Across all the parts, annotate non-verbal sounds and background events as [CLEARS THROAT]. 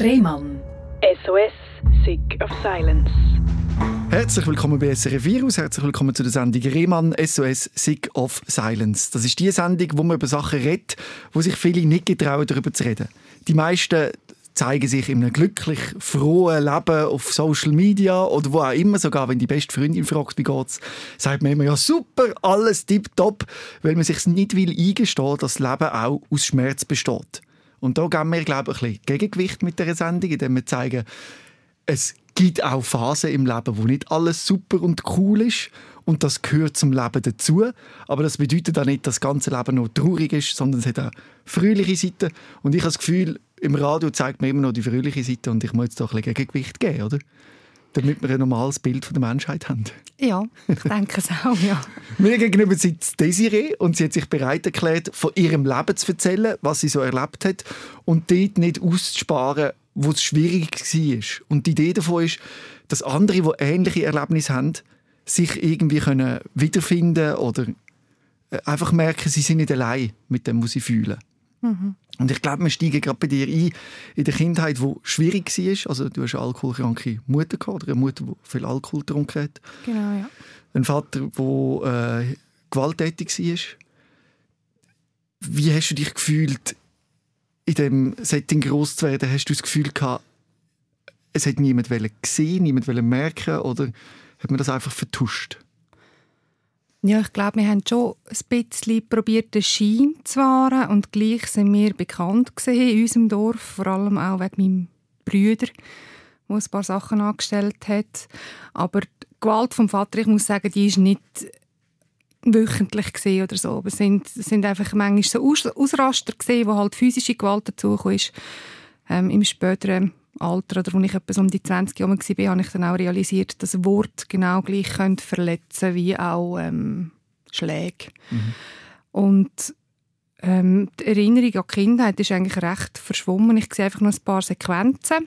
Rehmann. SOS, Sick of Silence. Herzlich willkommen bei SRF Virus, herzlich willkommen zu der Sendung Rehmann SOS Sick of Silence. Das ist die Sendung, wo man über Sachen redet, wo sich viele nicht getrauen, darüber zu reden. Die meisten zeigen sich in einem glücklich, frohen Leben auf Social Media oder wo auch immer, sogar wenn die beste Freundin fragt, wie geht's, sagt man immer, ja super, alles tipptopp, weil man sich nicht will eingestehen, dass das Leben auch aus Schmerz besteht. Und da geben wir, glaube ich, ein bisschen Gegengewicht mit dieser Sendung, indem wir zeigen, es gibt auch Phasen im Leben, wo nicht alles super und cool ist und das gehört zum Leben dazu. Aber das bedeutet auch nicht, dass das ganze Leben nur traurig ist, sondern es hat auch fröhliche Seiten. Und ich habe das Gefühl, im Radio zeigt man immer noch die fröhliche Seite und ich muss jetzt doch ein bisschen Gegengewicht geben, oder? Damit wir ein normales Bild von der Menschheit haben. Ja, ich denke es auch, ja. Mir gegenüber sitzt Desiree und sie hat sich bereit erklärt, von ihrem Leben zu erzählen, was sie so erlebt hat und dort nicht auszusparen, wo es schwierig war. Und die Idee davon ist, dass andere, die ähnliche Erlebnisse haben, sich irgendwie können wiederfinden oder äh, einfach merken, sie sind nicht allein mit dem, was sie fühlen. Mhm. Und ich glaube, wir steigen gerade bei dir ein in der Kindheit, wo schwierig war. Also du hast eine alkoholkranke Mutter gehabt, oder eine Mutter, die viel Alkohol getrunken hat. Genau, ja. Ein Vater, der äh, gewalttätig war. Wie hast du dich gefühlt, in dem Setting groß zu werden? Hast du das Gefühl gehabt, es hat niemand gesehen, niemand merken oder hat man das einfach vertuscht? Ja, ich glaube, wir haben schon ein bisschen probiert, den Schein zu wahren und gleich sind wir bekannt in unserem Dorf, vor allem auch wegen meinem Brüder, der ein paar Sachen angestellt hat. Aber die Gewalt vom Vater, ich muss sagen, die ist nicht wöchentlich gesehen oder so. Es sind, sind einfach manchmal so Aus Ausraster gesehen, wo halt physische Gewalt dazu ist. Ähm, Im späteren Alter oder als ich etwas um die 20 Jahre war, habe ich dann auch realisiert, dass Wort genau gleich können verletzen wie auch ähm, Schläge. Mhm. Und ähm, die Erinnerung an die Kindheit ist eigentlich recht verschwommen. Ich sehe einfach nur ein paar Sequenzen,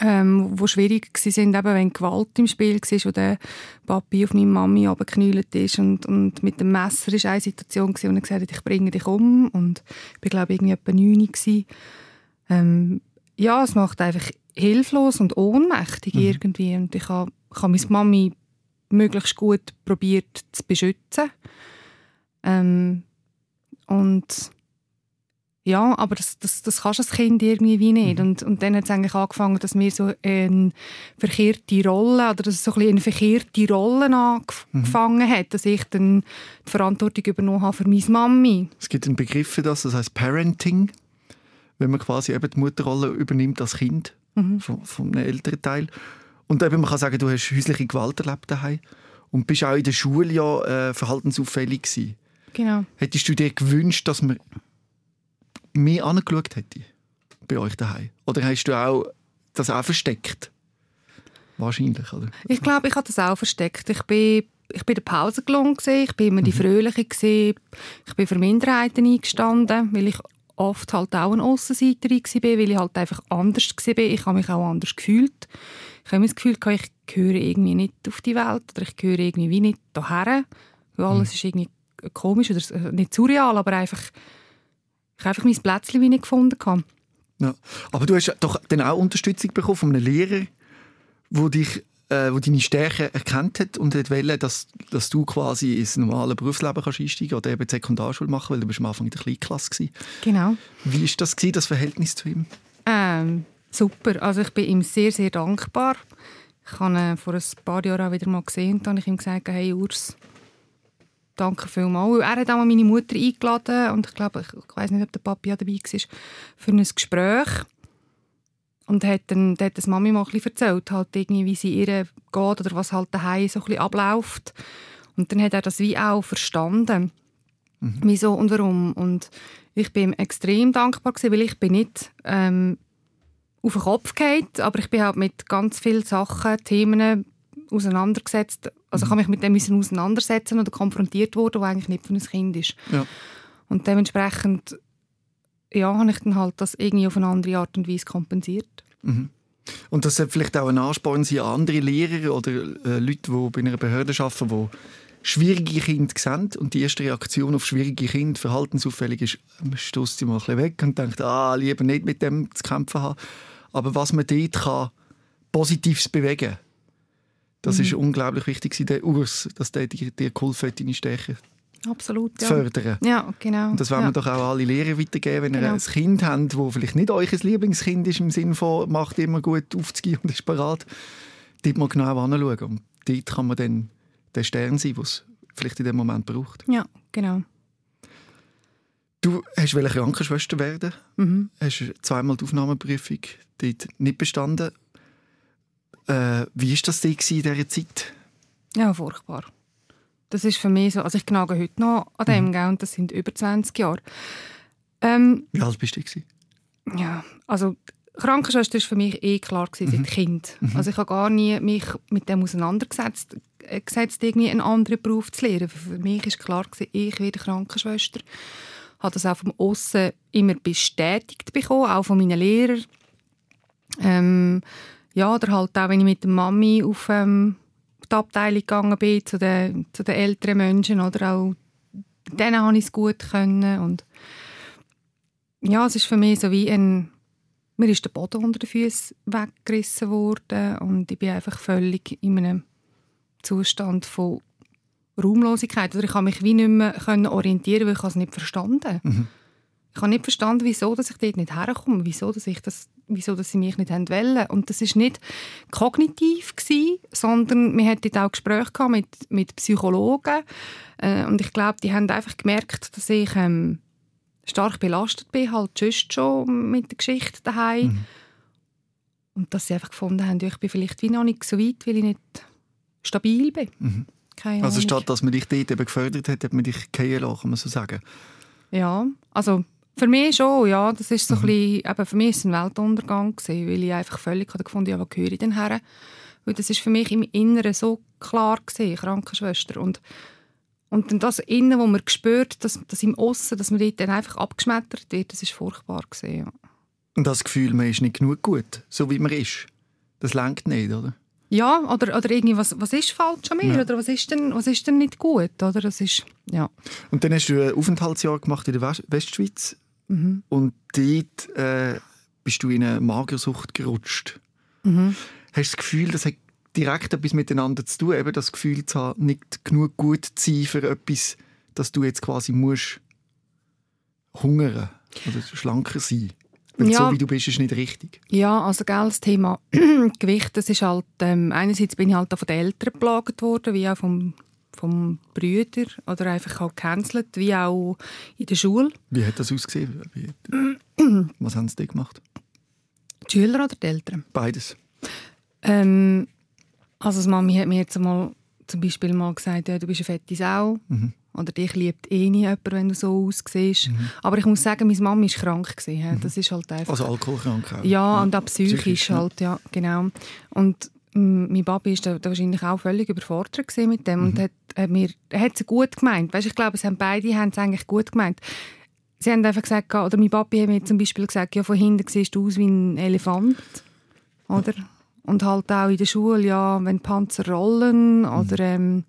ähm, wo schwierig sind, eben wenn Gewalt im Spiel war, wo der Papi auf meine Mami abgeknüllt ist und, und mit dem Messer ist eine Situation gewesen, wo er gesagt hat, ich bringe dich um und ich war glaube ich irgendwie etwa 9 gewesen. Ähm, ja, es macht einfach hilflos und ohnmächtig mhm. irgendwie. Und ich habe, ich habe meine Mami möglichst gut probiert zu beschützen. Ähm, und ja, aber das, das, das kannst du als Kind irgendwie wie nicht. Mhm. Und, und dann hat es eigentlich angefangen, dass mir so eine verkehrte Rolle, oder dass es so ein eine verkehrte Rolle angefangen mhm. hat, dass ich dann die Verantwortung übernommen habe für meine Mami. Es gibt einen Begriff für das, das heißt Parenting wenn man quasi eben die Mutterrolle übernimmt als Kind mhm. von, von einem älteren Teil. Und eben, man kann sagen, du hast häusliche Gewalt erlebt daheim und bist auch in der Schule ja äh, verhaltensauffällig gewesen. Genau. Hättest du dir gewünscht, dass man mehr angeschaut hätte bei euch daheim? Oder hast du auch das auch versteckt? Wahrscheinlich, oder? Ich glaube, ich habe das auch versteckt. Ich bin ich bin der Pausengelung ich bin immer die mhm. Fröhliche gewesen. ich bin für Minderheiten eingestanden, weil ich oft halt auch eine Aussenseiterin war, weil ich halt einfach anders war. Ich habe mich auch anders gefühlt. Ich habe das Gefühl, ich gehöre irgendwie nicht auf die Welt oder ich gehöre irgendwie wie nicht hierher. Alles mhm. ist irgendwie komisch oder äh, nicht surreal, aber einfach ich habe einfach mein Plätzchen wie nicht gefunden. Ja. Aber du hast doch dann auch Unterstützung bekommen von einem Lehrer, der dich äh, wo deine Stärken erkannt hat und wollte, dass, dass du quasi ins normale Berufsleben kannst einsteigen oder eben die Sekundarschule machen, weil du bist am Anfang in der Kleinklasse gewesen. Genau. Wie ist das gewesen, das Verhältnis zu ihm? Ähm, super. Also ich bin ihm sehr, sehr dankbar. Ich habe ihn vor ein paar Jahren auch wieder mal gesehen und habe ich ihm gesagt, hey Urs, danke vielmals. Er hat auch mal meine Mutter eingeladen und ich glaube, ich, ich weiß nicht, ob der Papi auch dabei war, für ein Gespräch. Und hat dann hat das Mami mal ein erzählt, halt irgendwie, wie sie ihr geht oder was halt daheim so ein abläuft. Und dann hat er das wie auch verstanden. Mhm. Wieso und warum. Und ich bin ihm extrem dankbar gewesen, weil ich bin nicht ähm, auf den Kopf gefallen, aber ich bin halt mit ganz vielen Sachen, Themen auseinandergesetzt. Also ich habe mich mit dem müssen auseinandersetzen oder konfrontiert worden, was eigentlich nicht für ein Kind ist. Ja. Und dementsprechend ja, habe ich dann halt das irgendwie auf eine andere Art und Weise kompensiert. Mhm. Und das sollte vielleicht auch ein Ansporn sein an andere Lehrer oder äh, Leute, die bei einer Behörde arbeiten, die schwierige Kinder sehen und die erste Reaktion auf schwierige Kinder verhaltensauffällig ist, man stößt sie mal ein bisschen weg und denkt, ah, lieber nicht mit dem zu kämpfen haben. Aber was man dort kann, Positives bewegen das mhm. ist unglaublich wichtig, der Urs, dass der dir, dir geholfen hat, deine Stärke Absolut, zu fördern. Ja, genau. Und das wollen ja. wir doch auch alle Lehrer weitergeben, wenn genau. ihr ein Kind habt, das vielleicht nicht euer Lieblingskind ist, im Sinne von, macht immer gut aufzugehen und ist bereit, dort mal genau anschauen. Und dort kann man dann der Stern sein, den es vielleicht in dem Moment braucht. Ja, genau. Du hast Krankenschwester werden, mhm. hast zweimal die Aufnahmeprüfung dort nicht bestanden. Äh, wie war das in dieser Zeit? Ja, furchtbar. Das ist für mich so, also ich knage heute noch an dem, mhm. und das sind über 20 Jahre. Ähm, wie alt bist du? Gewesen? Ja, also Krankenschwester war für mich eh klar gewesen, mhm. seit Kind. Mhm. Also ich habe gar nie mich mit dem auseinandergesetzt, äh, gesetzt, irgendwie einen anderen Beruf zu lernen. Für mich war klar gewesen, ich werde Krankenschwester. Ich habe das auch vom Aussen immer bestätigt bekommen, auch von meinen Lehrern. Ähm, ja, oder halt auch, wenn ich mit der Mami auf ähm, die Abteilung gegangen bin, zu den, zu den älteren Menschen, oder auch denen habe ich es gut können. Und ja, es ist für mich so wie ein mir ist der Boden unter den Füßen weggerissen worden und ich bin einfach völlig in einem Zustand von Raumlosigkeit. Oder ich kann mich wie nicht mehr orientieren, weil ich es nicht verstanden mhm. Ich habe nicht verstanden, wieso dass ich dort nicht herkomme, wieso dass, ich das, wieso dass sie mich nicht wollen. Und das war nicht kognitiv, gewesen, sondern wir hatten auch Gespräche mit, mit Psychologen. Äh, und ich glaube, die haben einfach gemerkt, dass ich ähm, stark belastet bin, halt schon mit der Geschichte daheim. Mhm. Und dass sie einfach gefunden haben, ich bin vielleicht wie noch nicht so weit, weil ich nicht stabil bin. Mhm. also statt dass man dich dort eben gefördert hat, hat man dich fallen lassen, kann man so sagen? Ja, also für mich schon, ja. Das ist so mhm. ein bisschen, eben für mich ist es ein Weltuntergang gewesen, weil ich einfach völlig gefunden habe, ja, wo gehöre ich denn her? Weil das ist für mich im Inneren so klar gewesen, Krankenschwester. Und, und dann das Innen, wo man spürt, dass, dass im Aussen, dass man dort dann einfach abgeschmettert wird, das ist furchtbar gewesen, ja. Und das Gefühl, man ist nicht genug gut, so wie man ist, das lenkt nicht, oder? Ja, oder, oder irgendwie, was, was ist falsch an mir? Ja. Oder was ist, denn, was ist denn nicht gut? Oder? Das ist, ja. Und dann hast du ein Aufenthaltsjahr gemacht in der Westschweiz. Mhm. Und dort äh, bist du in eine Magersucht gerutscht. Mhm. Hast du das Gefühl, das hat direkt etwas miteinander zu tun, eben das Gefühl zu haben, nicht genug gut zu sein für etwas, dass du jetzt quasi musst hungern oder schlanker sein weil ja. so wie du bist, ist nicht richtig. Ja, also gell, das Thema [CLEARS THROAT] Gewicht, das ist halt, ähm, einerseits bin ich halt auch von den Eltern geplagt worden, wie auch vom, vom Brüder oder einfach auch gecancelt, wie auch in der Schule. Wie hat das ausgesehen? [CLEARS THROAT] Was haben sie gemacht? Die Schüler oder die Eltern? Beides. Ähm, also die Mami hat mir jetzt mal zum Beispiel mal gesagt, ja, du bist eine fette Sau. Mhm. Oder dich liebt eh nie jemand, wenn du so aussiehst. Mhm. Aber ich muss sagen, meine Mama war krank. Gewesen, mhm. Das ist halt einfach... Also alkoholkrank auch. Ja, ja. und auch psychisch, psychisch halt, ja, genau. Und mein Papi war da, wahrscheinlich auch völlig überfordert mit dem mhm. und hat, hat, mir, hat es gut gemeint. Weißt, ich glaube, es haben beide haben es eigentlich gut gemeint. Sie haben einfach gesagt, oder mein Papi hat mir zum Beispiel gesagt, ja, von hinten siehst du aus wie ein Elefant. Oder? Und halt auch in der Schule, ja, wenn Panzer rollen oder... Ähm,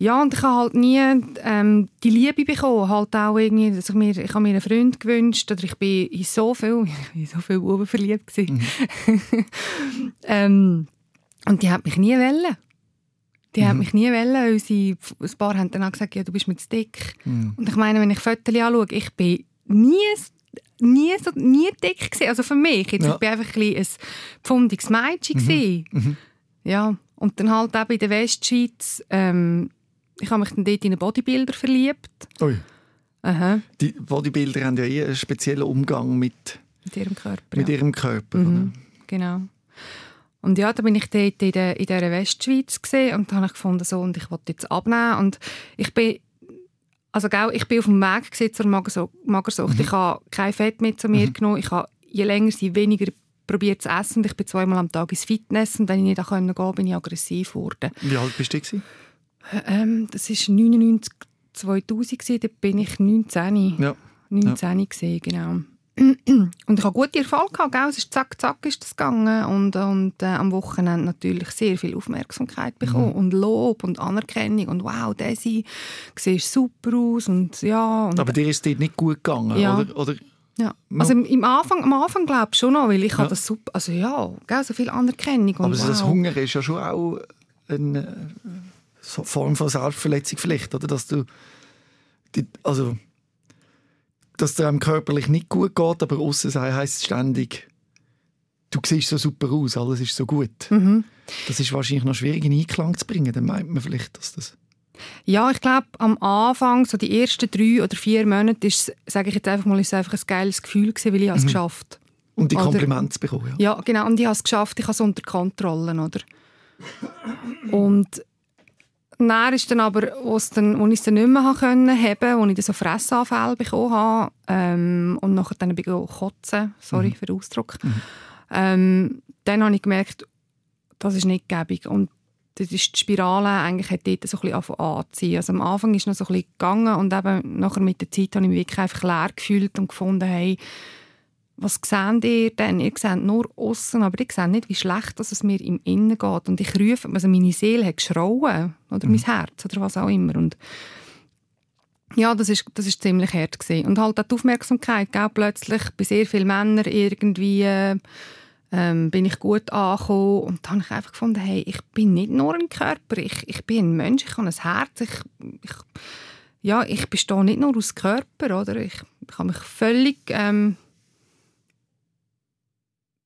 ja, und ich habe halt nie ähm, die Liebe bekommen. Halt auch irgendwie, dass ich, mir, ich habe mir einen Freund gewünscht oder ich bin in so viel, [LAUGHS] in so viel Buben verliebt Mhm. [LAUGHS] ähm, und die hat mich nie wollen. Die mhm. hat mich nie wollen, weil sie, ein paar haben dann auch gesagt, ja, du bist mit dick. Mhm. Und ich meine, wenn ich Fotos anschaue, ich bin nie nie, so, nie dick gewesen. Also für mich. Jetzt, ja. Ich bin einfach ein, ein pfundiges Mädchen. Mhm. Mhm. Ja. Und dann halt auch in der Westschweiz ähm, ich habe mich dann dort in einen Bodybuilder verliebt. Ui. Aha. Die Bodybuilder haben ja eh einen speziellen Umgang mit, mit ihrem Körper. Mit ja. ihrem Körper mhm. Genau. Und ja, da bin ich dort in, der, in dieser Westschweiz gesehen und da habe ich gefunden, so, und ich wollte jetzt abnehmen. Und ich bin, also gell, ich bin auf dem Weg gewesen zur Magersucht. Mhm. Ich habe kein Fett mehr zu mir mhm. genommen. Ich habe je länger, je weniger probiert zu essen. Ich bin zweimal am Tag ins Fitness und wenn ich nicht gehen konnte, bin ich aggressiv geworden. Wie alt bist du? Ähm, das war 99, 2000, gewesen, da bin ich 19. Ja. 19 ja. Gewesen, genau. und ich hatte gute Erfolge gehabt, gell? es ist zack, zack ist das gegangen und, und äh, am Wochenende natürlich sehr viel Aufmerksamkeit bekommen mhm. und Lob und Anerkennung und wow, Desi, siehst super aus und ja. Und, Aber dir ist es nicht gut gegangen, ja. oder? oder? Ja, also im Anfang, am Anfang glaube ich schon noch, weil ich ja. das super, also ja, gell, so viel Anerkennung und Aber wow. das Hunger ist ja schon auch eine Form von Selbstverletzung vielleicht, oder? Dass du, die, also dass es einem körperlich nicht gut geht, aber außen heisst es ständig, du siehst so super aus, alles ist so gut. Mhm. Das ist wahrscheinlich noch schwierig in Einklang zu bringen. Dann meint man vielleicht, dass das... Ja, ich glaube, am Anfang, so die ersten drei oder vier Monate, ist, sage ich jetzt einfach mal, ist einfach ein geiles Gefühl gewesen, weil ich mhm. es geschafft Und die Komplimente bekommen, ja. Ja, genau. Und ich habe es geschafft, ich habe es unter Kontrolle, oder? Und dann ist dann aber, als, dann, ich es dann nicht mehr haben, als ich dann so Fressanfälle bekommen habe ähm, und nachher dann ich kotzen, sorry mhm. für den Ausdruck, mhm. ähm, dann habe ich gemerkt, das ist nicht gäbig und das ist die Spirale eigentlich hat dort so ein bisschen anziehen. Also am Anfang ist es noch so ein bisschen gegangen und eben nachher mit der Zeit habe ich mich wirklich einfach leer gefühlt und gefunden, hey, was seht ihr denn? Ihr seht nur außen, aber ihr seht nicht, wie schlecht es mir im Innen geht. Und ich rufe, also meine Seele hat geschrauen, oder mhm. mein Herz, oder was auch immer. Und ja, das ist, das ist ziemlich hart gewesen. Und halt auch die Aufmerksamkeit, gell? plötzlich bei sehr vielen Männern irgendwie ähm, bin ich gut angekommen und dann habe ich einfach gefunden, hey, ich bin nicht nur ein Körper, ich, ich bin ein Mensch, ich habe ein Herz, ich, ich ja, ich bestehe nicht nur aus Körper, oder? Ich, ich habe mich völlig ähm,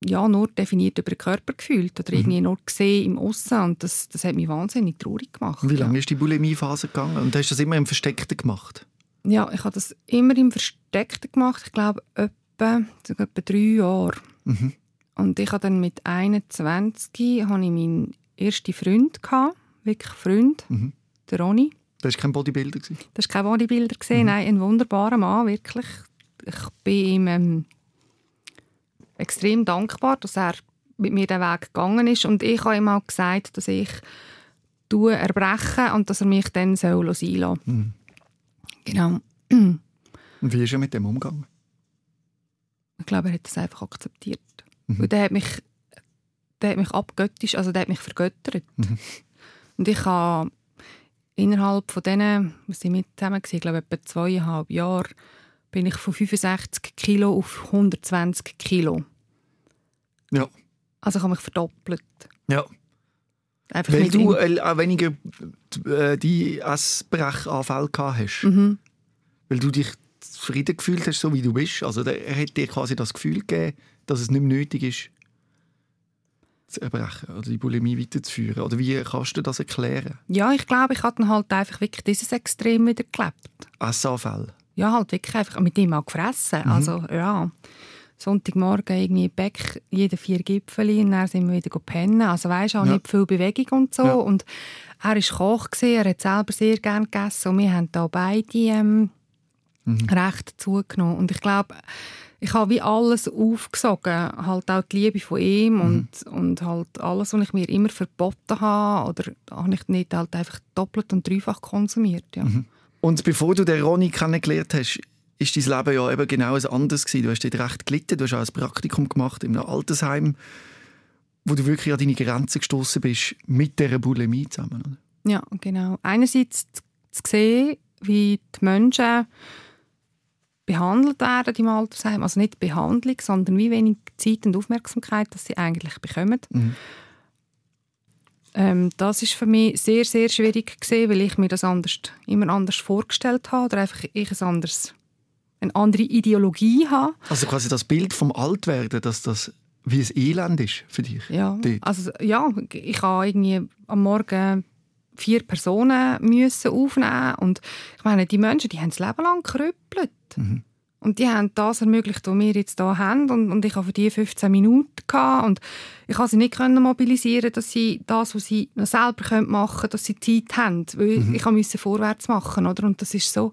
ja, nur definiert über den Körper gefühlt oder mhm. irgendwie nur gesehen im Aussen und das, das hat mich wahnsinnig traurig gemacht. Wie lange ja. ist die Bulimie-Phase gegangen und hast du das immer im Versteckten gemacht? Ja, ich habe das immer im Versteckten gemacht, ich glaube etwa, etwa drei Jahre. Mhm. Und ich hatte dann mit 21 hatte ich meinen ersten Freund, gehabt, wirklich Freund, mhm. der Ronny. Das war kein Bodybuilder? Das war kein Bodybuilder, mhm. nein, ein wunderbarer Mann, wirklich. Ich bin ihm ähm, extrem dankbar, dass er mit mir den Weg gegangen ist. Und ich habe ihm auch gesagt, dass ich erbrechen und dass er mich dann soll sein soll. Mhm. Genau. Und wie ist er mit dem umgegangen? Ich glaube, er hat das einfach akzeptiert. Mhm. Und der hat mich, der hat mich abgöttisch, also der hat mich vergöttert. Mhm. Und ich habe innerhalb von denen, was sind wir zusammen ich glaube etwa zweieinhalb Jahre, bin ich von 65 Kilo auf 120 Kilo. Ja. Also ich habe mich verdoppelt. Ja. Einfach Weil du äh, auch weniger äh, die Essbrechanfälle gehabt hast. Mhm. Weil du dich zufrieden gefühlt hast, so wie du bist. Also er hat dir quasi das Gefühl gegeben, dass es nicht mehr nötig ist, zu erbrechen oder die Bulimie weiterzuführen. Oder wie kannst du das erklären? Ja, ich glaube, ich habe dann halt einfach wirklich dieses Extrem wieder gelebt. Essanfälle? Ja, halt wirklich einfach mit ihm auch gefressen. Mhm. Also, ja. Sonntagmorgen irgendwie Bäck, jede vier Gipfel und dann sind wir wieder pennen. Also weißt auch ja. nicht viel Bewegung und so. Ja. Und er war Koch, gewesen, er hat selber sehr gerne gegessen und wir haben da beide ähm, mhm. recht zugenommen. Und ich glaube, ich habe wie alles aufgesogen, halt auch die Liebe von ihm mhm. und, und halt alles, was ich mir immer verboten habe oder habe ich nicht halt einfach doppelt und dreifach konsumiert. Ja. Mhm. Und bevor du den Ronny kennengelernt hast, ist dein Leben ja eben genau ein anderes gewesen. Du hast dort recht gelitten, du hast auch ein Praktikum gemacht in einem Altersheim, wo du wirklich an deine Grenzen gestoßen bist mit dieser Bulimie zusammen. Oder? Ja, genau. Einerseits zu sehen, wie die Menschen behandelt werden im Altersheim, also nicht Behandlung, sondern wie wenig Zeit und Aufmerksamkeit, dass sie eigentlich bekommen. Mhm. Ähm, das ist für mich sehr, sehr schwierig gewesen, weil ich mir das anders, immer anders vorgestellt habe oder einfach ich ein anderes, eine andere Ideologie habe. Also quasi das Bild vom Altwerden, dass das wie ein Elend ist für dich? Ja, also ja, ich habe irgendwie am Morgen vier Personen müssen aufnehmen und ich meine, die Menschen, die haben das Leben lang gerüppelt. Mhm. Und die haben das ermöglicht, was wir jetzt hier haben. Und, und ich habe für die 15 Minuten gehabt. Und ich konnte sie nicht mobilisieren, dass sie das, was sie noch selber machen können, dass sie Zeit haben. Weil mhm. ich musste vorwärts machen. Oder? Und das ist so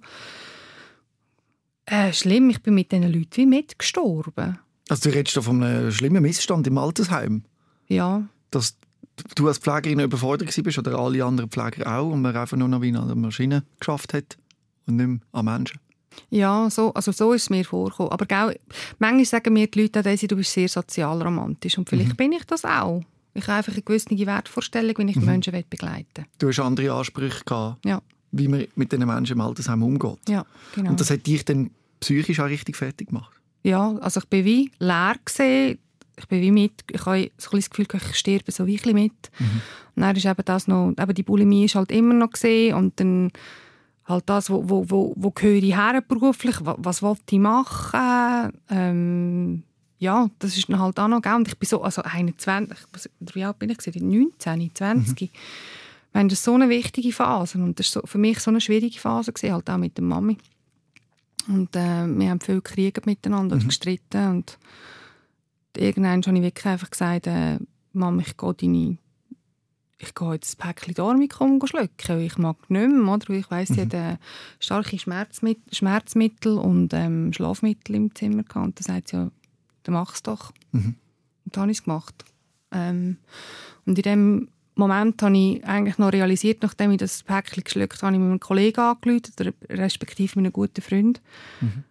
äh, schlimm. Ich bin mit diesen Leuten wie mitgestorben. Also du redest von einem schlimmen Missstand im Altersheim? Ja. Dass du als Pflegerin überfordert bist oder alle anderen Pfleger auch und man einfach nur noch wie an der Maschine geschafft hat und nicht mehr an Menschen? Ja, so, also so ist es mir vorgekommen. Aber gell, manchmal sagen mir die Leute, Daisy, du bist sehr sozialromantisch. Und vielleicht mhm. bin ich das auch. Ich habe einfach eine gewisse Wertvorstellung, wenn ich mhm. Menschen begleiten will. Du hast andere Ansprüche gehabt, ja. wie man mit diesen Menschen im Altersheim umgeht. Ja, genau. Und das hat dich dann psychisch auch richtig fertig gemacht? Ja, also ich bin wie leer gesehen. Ich bin wie mit, ich habe so das Gefühl, ich sterbe so wie mit. Mhm. Und dann ist eben das noch, eben die Bulimie ist halt immer noch gesehen und dann halt das, wo, wo, wo, wo gehöre ich her beruflich, was, was wollte ich machen, ähm, ja, das ist dann halt auch noch, gell? und ich bin so, also 21, wie alt bin ich, 19, 20, mhm. meine, das ist so eine wichtige Phase und das war so, für mich so eine schwierige Phase, gewesen, halt auch mit der Mami. Und äh, wir haben viel gekriegt miteinander mhm. gestritten und irgendwann habe ich wirklich einfach gesagt, äh, Mama, ich gehe deine ich gehe jetzt ein Päckchen Dormicum schlucken, ich mag nicht mehr, oder? Ich weiss, mhm. sie hat äh, starke Schmerzmittel, Schmerzmittel und ähm, Schlafmittel im Zimmer gehabt. Und dann sagt sie, ja, dann mach es doch. Mhm. Und dann habe ich es gemacht. Ähm, und in dem Moment habe ich eigentlich noch realisiert, nachdem ich das Päckchen geschluckt habe, habe ich mit einem Kollegen angerufen, respektive mit einem guten Freund, mhm.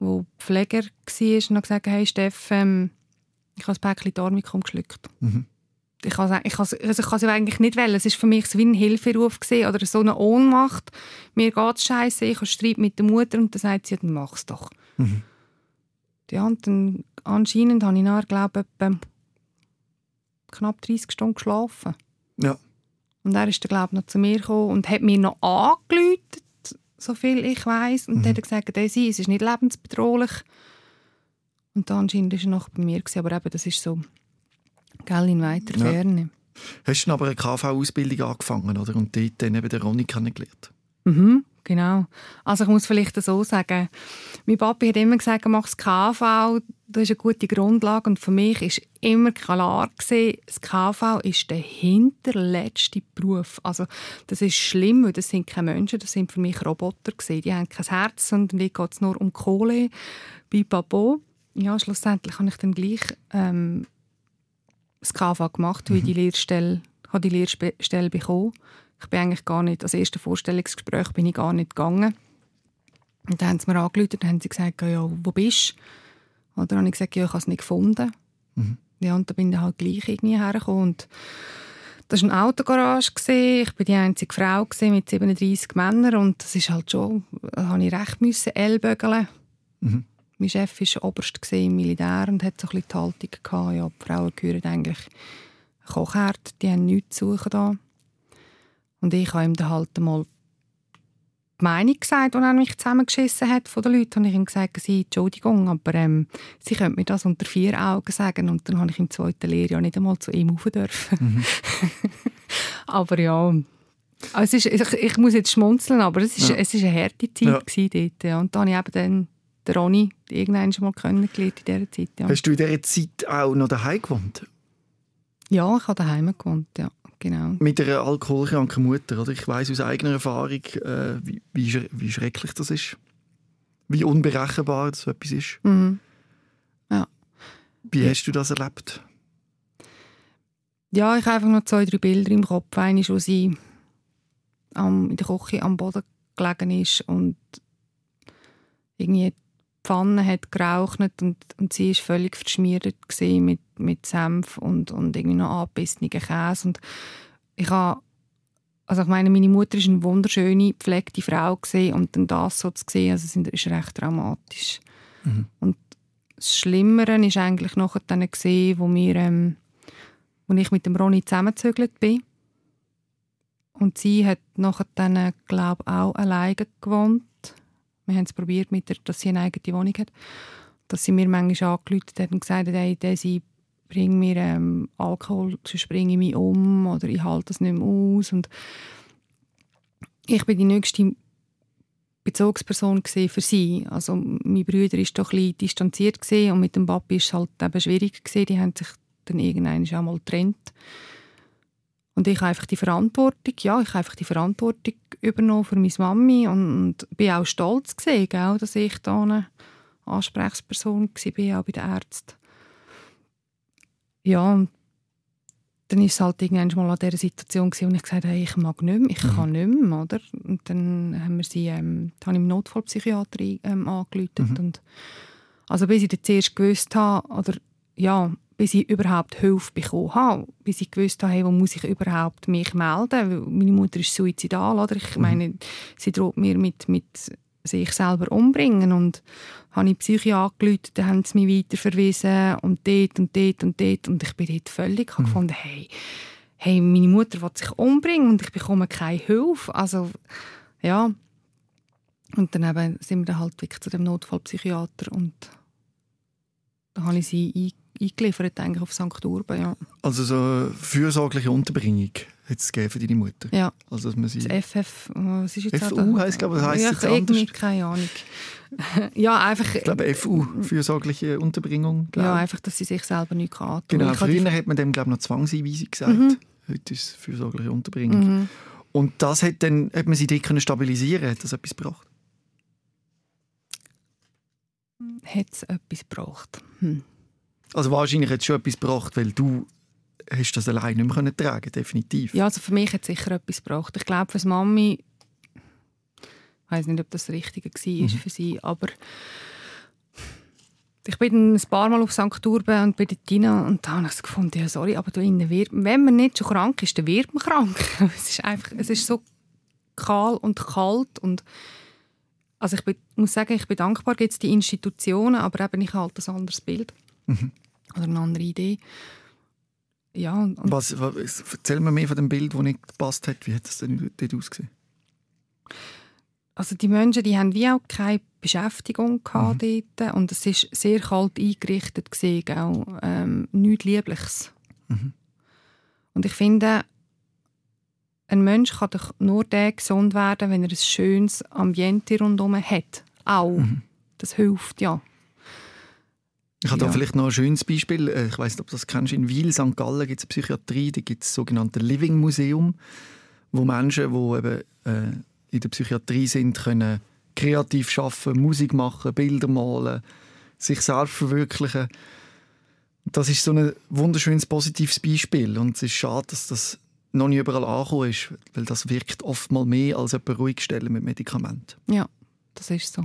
der Pfleger war und hat gesagt, hey Steff, ähm, ich habe das Päckchen Dormicum geschluckt. Mhm. Ich kann es ich also ich eigentlich nicht wählen. Es war für mich so wie ein Hilferuf gewesen, oder so eine Ohnmacht. Mir geht es scheiße, ich habe Streit mit der Mutter und dann sagt sie, dann mach es doch. Mhm. Ja, und dann anscheinend habe ich nachher, glaube ich, knapp 30 Stunden geschlafen. Ja. Und er ist dann, glaube ich, noch zu mir gekommen und hat mir noch angeläutet, so viel ich weiß Und mhm. hat gesagt, es ist nicht lebensbedrohlich. Und dann anscheinend war er noch bei mir. Gewesen. Aber eben, das ist so, gell, in weiter ja. Ferne. Hast du aber eine KV-Ausbildung angefangen, oder? Und dort dann eben der Ronny kennengelernt? Mhm. Genau. Also ich muss vielleicht so sagen, mein Papi hat immer gesagt, mach das KV, das ist eine gute Grundlage und für mich ist immer klar gewesen, das KV ist der hinterletzte Beruf. Also das ist schlimm, weil das sind keine Menschen, das sind für mich Roboter gewesen. Die haben kein Herz, sondern die geht es nur um Kohle, bei Papa. Ja, schlussendlich habe ich dann gleich ähm, das KV gemacht, weil mhm. die Lehrstelle, habe die Lehrstelle bekommen ich bin eigentlich gar nicht, als erste Vorstellungsgespräch bin ich gar nicht gegangen. Und dann haben sie mir angerufen und haben sie gesagt, ja, wo bist du? Oder dann habe ich gesagt, ja, ich habe es nicht gefunden. Mhm. Ja, und dann bin ich halt gleich irgendwie hergekommen. Und das war eine Autogarage. Ich war die einzige Frau mit 37 Männern. Und das ist halt schon, da musste ich recht müssen ellbögeln. Mhm. Mein Chef war oberst im Militär und hat so ein bisschen die Haltung gehabt, ja, die Frauen gehören eigentlich Kochherd, die haben nichts zu suchen da. Und ich habe ihm dann halt mal die Meinung gesagt, als er mich zusammengeschissen hat von den Leuten, habe ich ihm gesagt, sie, Entschuldigung, aber ähm, sie könnte mir das unter vier Augen sagen. Und dann habe ich im zweiten Lehrjahr nicht einmal zu ihm rauf dürfen. Mhm. [LAUGHS] aber ja, also ist, ich, ich, muss jetzt schmunzeln, aber es war ja. eine harte Zeit ja. dort. Und dann habe ich eben dann den Ronny irgendwann schon mal kennengelernt in dieser Zeit. Ja. Hast du in dieser Zeit auch noch daheim gewohnt? Ja, ich habe daheim gewohnt, ja. Genau. Mit einer alkoholkranken Mutter. Oder? Ich weiß aus eigener Erfahrung, äh, wie, wie, wie, schrecklich das ist. Wie unberechenbar das etwas ist. Mhm. Ja. Wie hast du das erlebt? Ja, ich habe einfach noch zwei, drei Bilder im Kopf. Eine, wo sie am, in der Küche am Boden gelegen ist und irgendwie Pfanne hat geraucht und, und sie ist völlig verschmiert mit mit Senf und, und irgendwie noch angebissenen Käse. Und ich habe, also ich meine, meine Mutter ist eine wunderschöne, gepflegte Frau und dann das so zu sehen, also es ist recht dramatisch. Mhm. Und das Schlimmere ist eigentlich nachher dann gesehen, wo wir, ähm, wo ich mit dem Ronny zusammengezögert bin. Und sie hat nachher dann, glaube auch alleine gewohnt. Wir haben es probiert, mit der, dass sie eine eigene Wohnung hat. Dass sie mir manchmal angerufen hat und gesagt hat, hey, sie bring mir ähm, Alkohol, sonst bringe ich mich um oder ich halte es nicht mehr aus. Und ich bin die nächste Bezugsperson für sie. Also mein Bruder war doch ein distanziert und mit dem Papi war es halt eben schwierig gewesen. Die haben sich dann irgendwann auch mal getrennt. Und ich habe einfach die Verantwortung, ja, ich habe einfach die Verantwortung übernommen für meine Mami und, und bin auch stolz gewesen, gell, dass ich da eine Ansprechperson war, auch bei den Ärzten ja, dann ist es halt irgendwann mal an dieser Situation gewesen, wo ich gesagt habe, hey, ich mag nicht mehr, ich Mhm. kann nicht mehr, oder? Und dann haben wir sie, ähm, habe ich im Notfallpsychiater ähm, angerufen Mhm. und also bis ich dann zuerst gewusst habe, oder ja, bis ich überhaupt Hilfe bekommen habe, bis ich gewusst habe, hey, wo muss ich überhaupt mich melden, weil meine Mutter ist suizidal, oder? Ich Mhm. meine, sie droht mir mit, mit sich selber umbringen. Und habe ich Psyche angerufen, dann haben sie mich weiterverwiesen und dort und dort und dort. Und ich bin dort völlig, habe gefunden, hey, hey, meine Mutter will sich umbringen und ich bekomme keine Hilfe, also ja, und dann eben sind wir dann halt wirklich zu dem Notfallpsychiater und da habe ich sie ein, eingeliefert eigentlich auf St. Urban, ja. Also so fürsorgliche Unterbringung hat es für deine Mutter? ja. Also dass man sie... Das FF, was ist jetzt FU heisst, glaube ich, heisst ja, jetzt anders. keine Ahnung. [LAUGHS] ja, einfach, Ich glaube FU, fürsorgliche Unterbringung. Glaube. ja, einfach, dass sie sich selber nicht antun Genau, Ich habe die- früher hat man dem glaube ich, noch Zwangseinweisung gesagt. Mhm. Heute ist es fürsorgliche Unterbringung. Mhm. Und das hat dann, hat man sie dort können stabilisieren Hat das etwas gebracht? Hat es etwas gebraucht? Hm. Also wahrscheinlich hat es schon etwas gebracht, weil du hast das allein nicht mehr tragen definitiv. Ja, also für mich hat es sicher etwas gebraucht. Ich glaube, für Mami, ich weiß nicht, ob das das Richtige war Mhm. für sie, aber ich bin ein paar Mal auf St. Urban und bei Tina und da habe ich gefunden, ja sorry, aber da innen wird, wenn man nicht schon krank ist, dann wird man krank. [LAUGHS] es ist einfach, es ist so kahl und kalt und also ich bin, muss sagen, ich bin dankbar, gibt es die Institutionen, aber eben ich habe halt ein anderes Bild Mhm. Oder eine andere Idee. Ja, Was, was, erzähl mir mehr von dem Bild, das nicht gepasst hat. Wie hat das denn dort ausgesehen? Also die Menschen, die haben wie auch keine Beschäftigung gehabt dort und es ist sehr kalt eingerichtet gesehen, auch ähm, nichts Liebliches. Mhm. Und ich finde, ein Mensch kann doch nur der gesund werden, wenn er ein schönes Ambiente rundherum hat. Auch. Mhm. Das hilft ja. Ich habe da Ja. vielleicht noch ein schönes Beispiel. Äh, Ich weiß nicht, ob du das kennst. In Wil, St. Gallen gibt es eine Psychiatrie. Da gibt es das sogenannte Living Museum, wo Menschen, die eben, äh, in der Psychiatrie sind, können kreativ arbeiten, Musik machen, Bilder malen, sich selbst verwirklichen. Das ist so ein wunderschönes, positives Beispiel. Und es ist schade, dass das noch nicht überall angekommen ist, weil das wirkt oft mal mehr als jemand ruhig stellen mit Medikamenten. Ja, das ist so.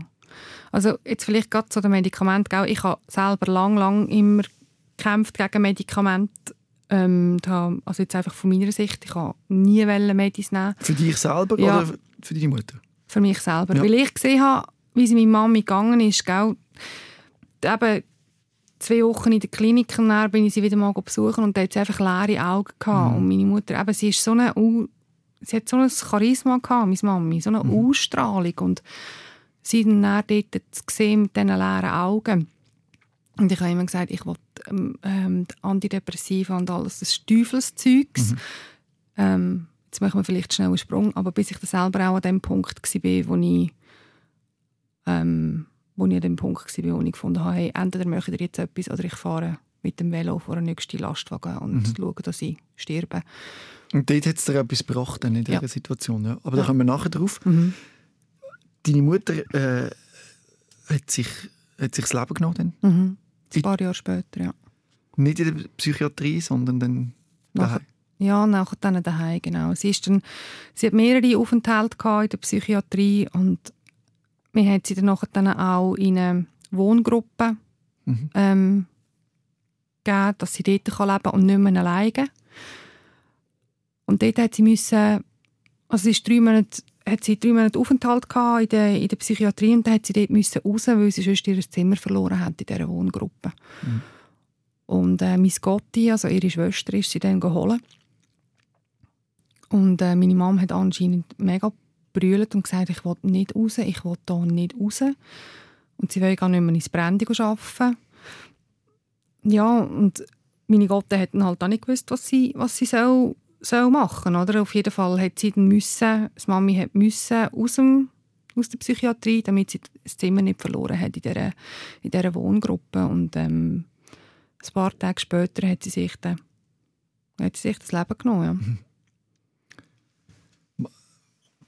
Also jetzt vielleicht gerade zu den Medikamenten. Ich habe selber lang, lang immer gekämpft gegen Medikamente. Ähm, da, also jetzt einfach von meiner Sicht, ich habe nie Medis nehmen Für dich selber Ja. oder für deine Mutter? für mich selber. Ja. Weil ich gesehen habe, wie sie meiner Mami gegangen ist. Gell? Eben zwei Wochen in der Klinik dann bin ich sie wieder mal besuchen und da hat sie einfach leere Augen gehabt. Mhm. Und meine Mutter, eben, sie ist so eine, sie hat so ein Charisma gehabt, meine Mami, so eine Mhm. Ausstrahlung und sie dann, dort zu sehen mit diesen leeren Augen. Und ich habe immer gesagt, ich will ähm, ähm, Antidepressiva und alles, das ist Teufelszeugs. Mhm. Ähm, jetzt machen wir vielleicht schnell einen Sprung, aber bis ich selber auch an dem Punkt war, wo ich, ähm, wo ich an dem Punkt war, wo ich gefunden habe, hey, entweder möchte ihr jetzt etwas oder ich fahre mit dem Velo vor den nächsten Lastwagen und Mhm. schaue, dass ich sterbe. Und dort hat es dir etwas gebracht in dieser Ja. Situation. Ja. Aber da Ja. kommen wir nachher drauf. Deine Mutter äh, hat, sich, hat sich das Leben genommen dann? Mhm. Ein paar Jahre später, ja. Nicht in der Psychiatrie, sondern dann daheim. ja, nachher dann daheim, genau. Sie, ist dann, sie hat mehrere Aufenthalte in der Psychiatrie und wir haben sie dann nachher dann auch in eine Wohngruppe Mhm. ähm, gegeben, dass sie dort kann leben und nicht mehr alleine. Und dort hat sie müssen, also sie ist drei Monate, hat sie drei Monate Aufenthalt in der, in der Psychiatrie und dann hat sie dort müssen raus, weil sie sonst ihr Zimmer verloren hat in dieser Wohngruppe. Mhm. Und äh, meine Gotti, also ihre Schwester, ist sie dann geholt. Und äh, meine Mom hat anscheinend mega brüllt und gesagt, ich will nicht raus, ich will hier nicht raus. Und sie will gar nicht mehr ins Brandy arbeiten. Ja, und meine Gotte hat halt auch nicht gewusst, was sie, was sie soll, soll machen oder? Auf jeden Fall hat sie müssen, das Mami hat müssen aus, dem, aus der Psychiatrie, damit sie das Zimmer nicht verloren hat in dieser, in dieser Wohngruppe. Und ähm, ein paar Tage später hat sie sich, dann, hat sie sich das Leben genommen. Ja.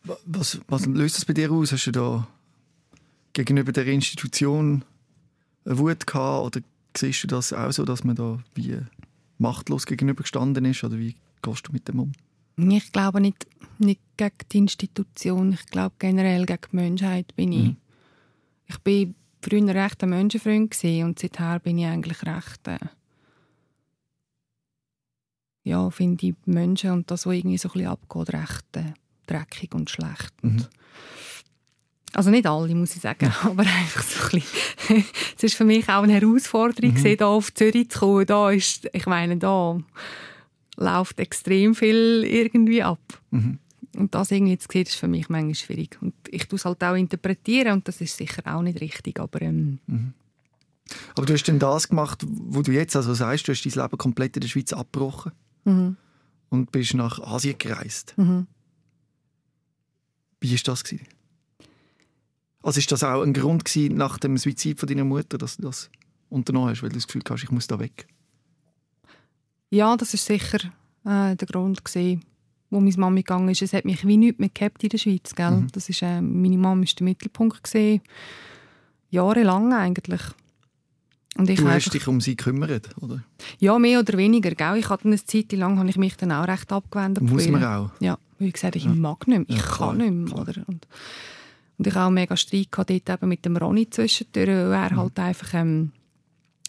Wa- Was, was löst das bei dir aus? Hast du da gegenüber der Institution eine Wut gehabt oder siehst du das auch so, dass man da wie machtlos gegenübergestanden ist? Oder wie gehst du mit dem um? Ich glaube nicht, nicht gegen die Institution. Ich glaube generell gegen die Menschheit bin ich. Mhm. Ich bin früher recht ein Menschenfreund und seither bin ich eigentlich recht äh, ja, finde ich Menschen und das, was irgendwie so ein bisschen abgeht, recht äh, dreckig und schlecht. Mhm. Also nicht alle, muss ich sagen, [LAUGHS] aber einfach so ein bisschen. es ist für mich auch eine Herausforderung, mhm. hier auf Zürich zu kommen. Da ist, ich meine, da läuft extrem viel irgendwie ab. Mhm. Und das irgendwie zu sehen, ist für mich manchmal schwierig. Und ich tue es halt auch interpretieren und das ist sicher auch nicht richtig, aber... Ähm, mhm. Aber du hast denn das gemacht, wo du jetzt also sagst, du hast dein Leben komplett in der Schweiz abgebrochen mhm. und bist nach Asien gereist. Mhm. Wie war das? Gewesen? Also ist das auch ein Grund gewesen, nach dem Suizid von deiner Mutter, dass du das unternommen hast, weil du das Gefühl hast, ich muss da weg? Ja, das ist sicher äh, der Grund gewesen, wo meine Mama gegangen ist. Es hat mich wie nichts mehr gehabt in der Schweiz, gell? Mhm. Das ist, äh, meine Mama war der Mittelpunkt gewesen. Jahrelang eigentlich. Und ich du hast einfach, dich um sie gekümmert, oder? ja, mehr oder weniger. Gell? Ich hatte eine Zeit lang habe ich mich dann auch recht abgewendet. Muss man auch. Ja, weil ich gesagt habe, ich Ja. mag nicht mehr, ich Ja, kann nicht mehr. klar. Oder? Und, und ich hatte auch mega Streit gehabt dort eben mit dem Ronny zwischendurch, weil er Mhm. halt einfach ähm,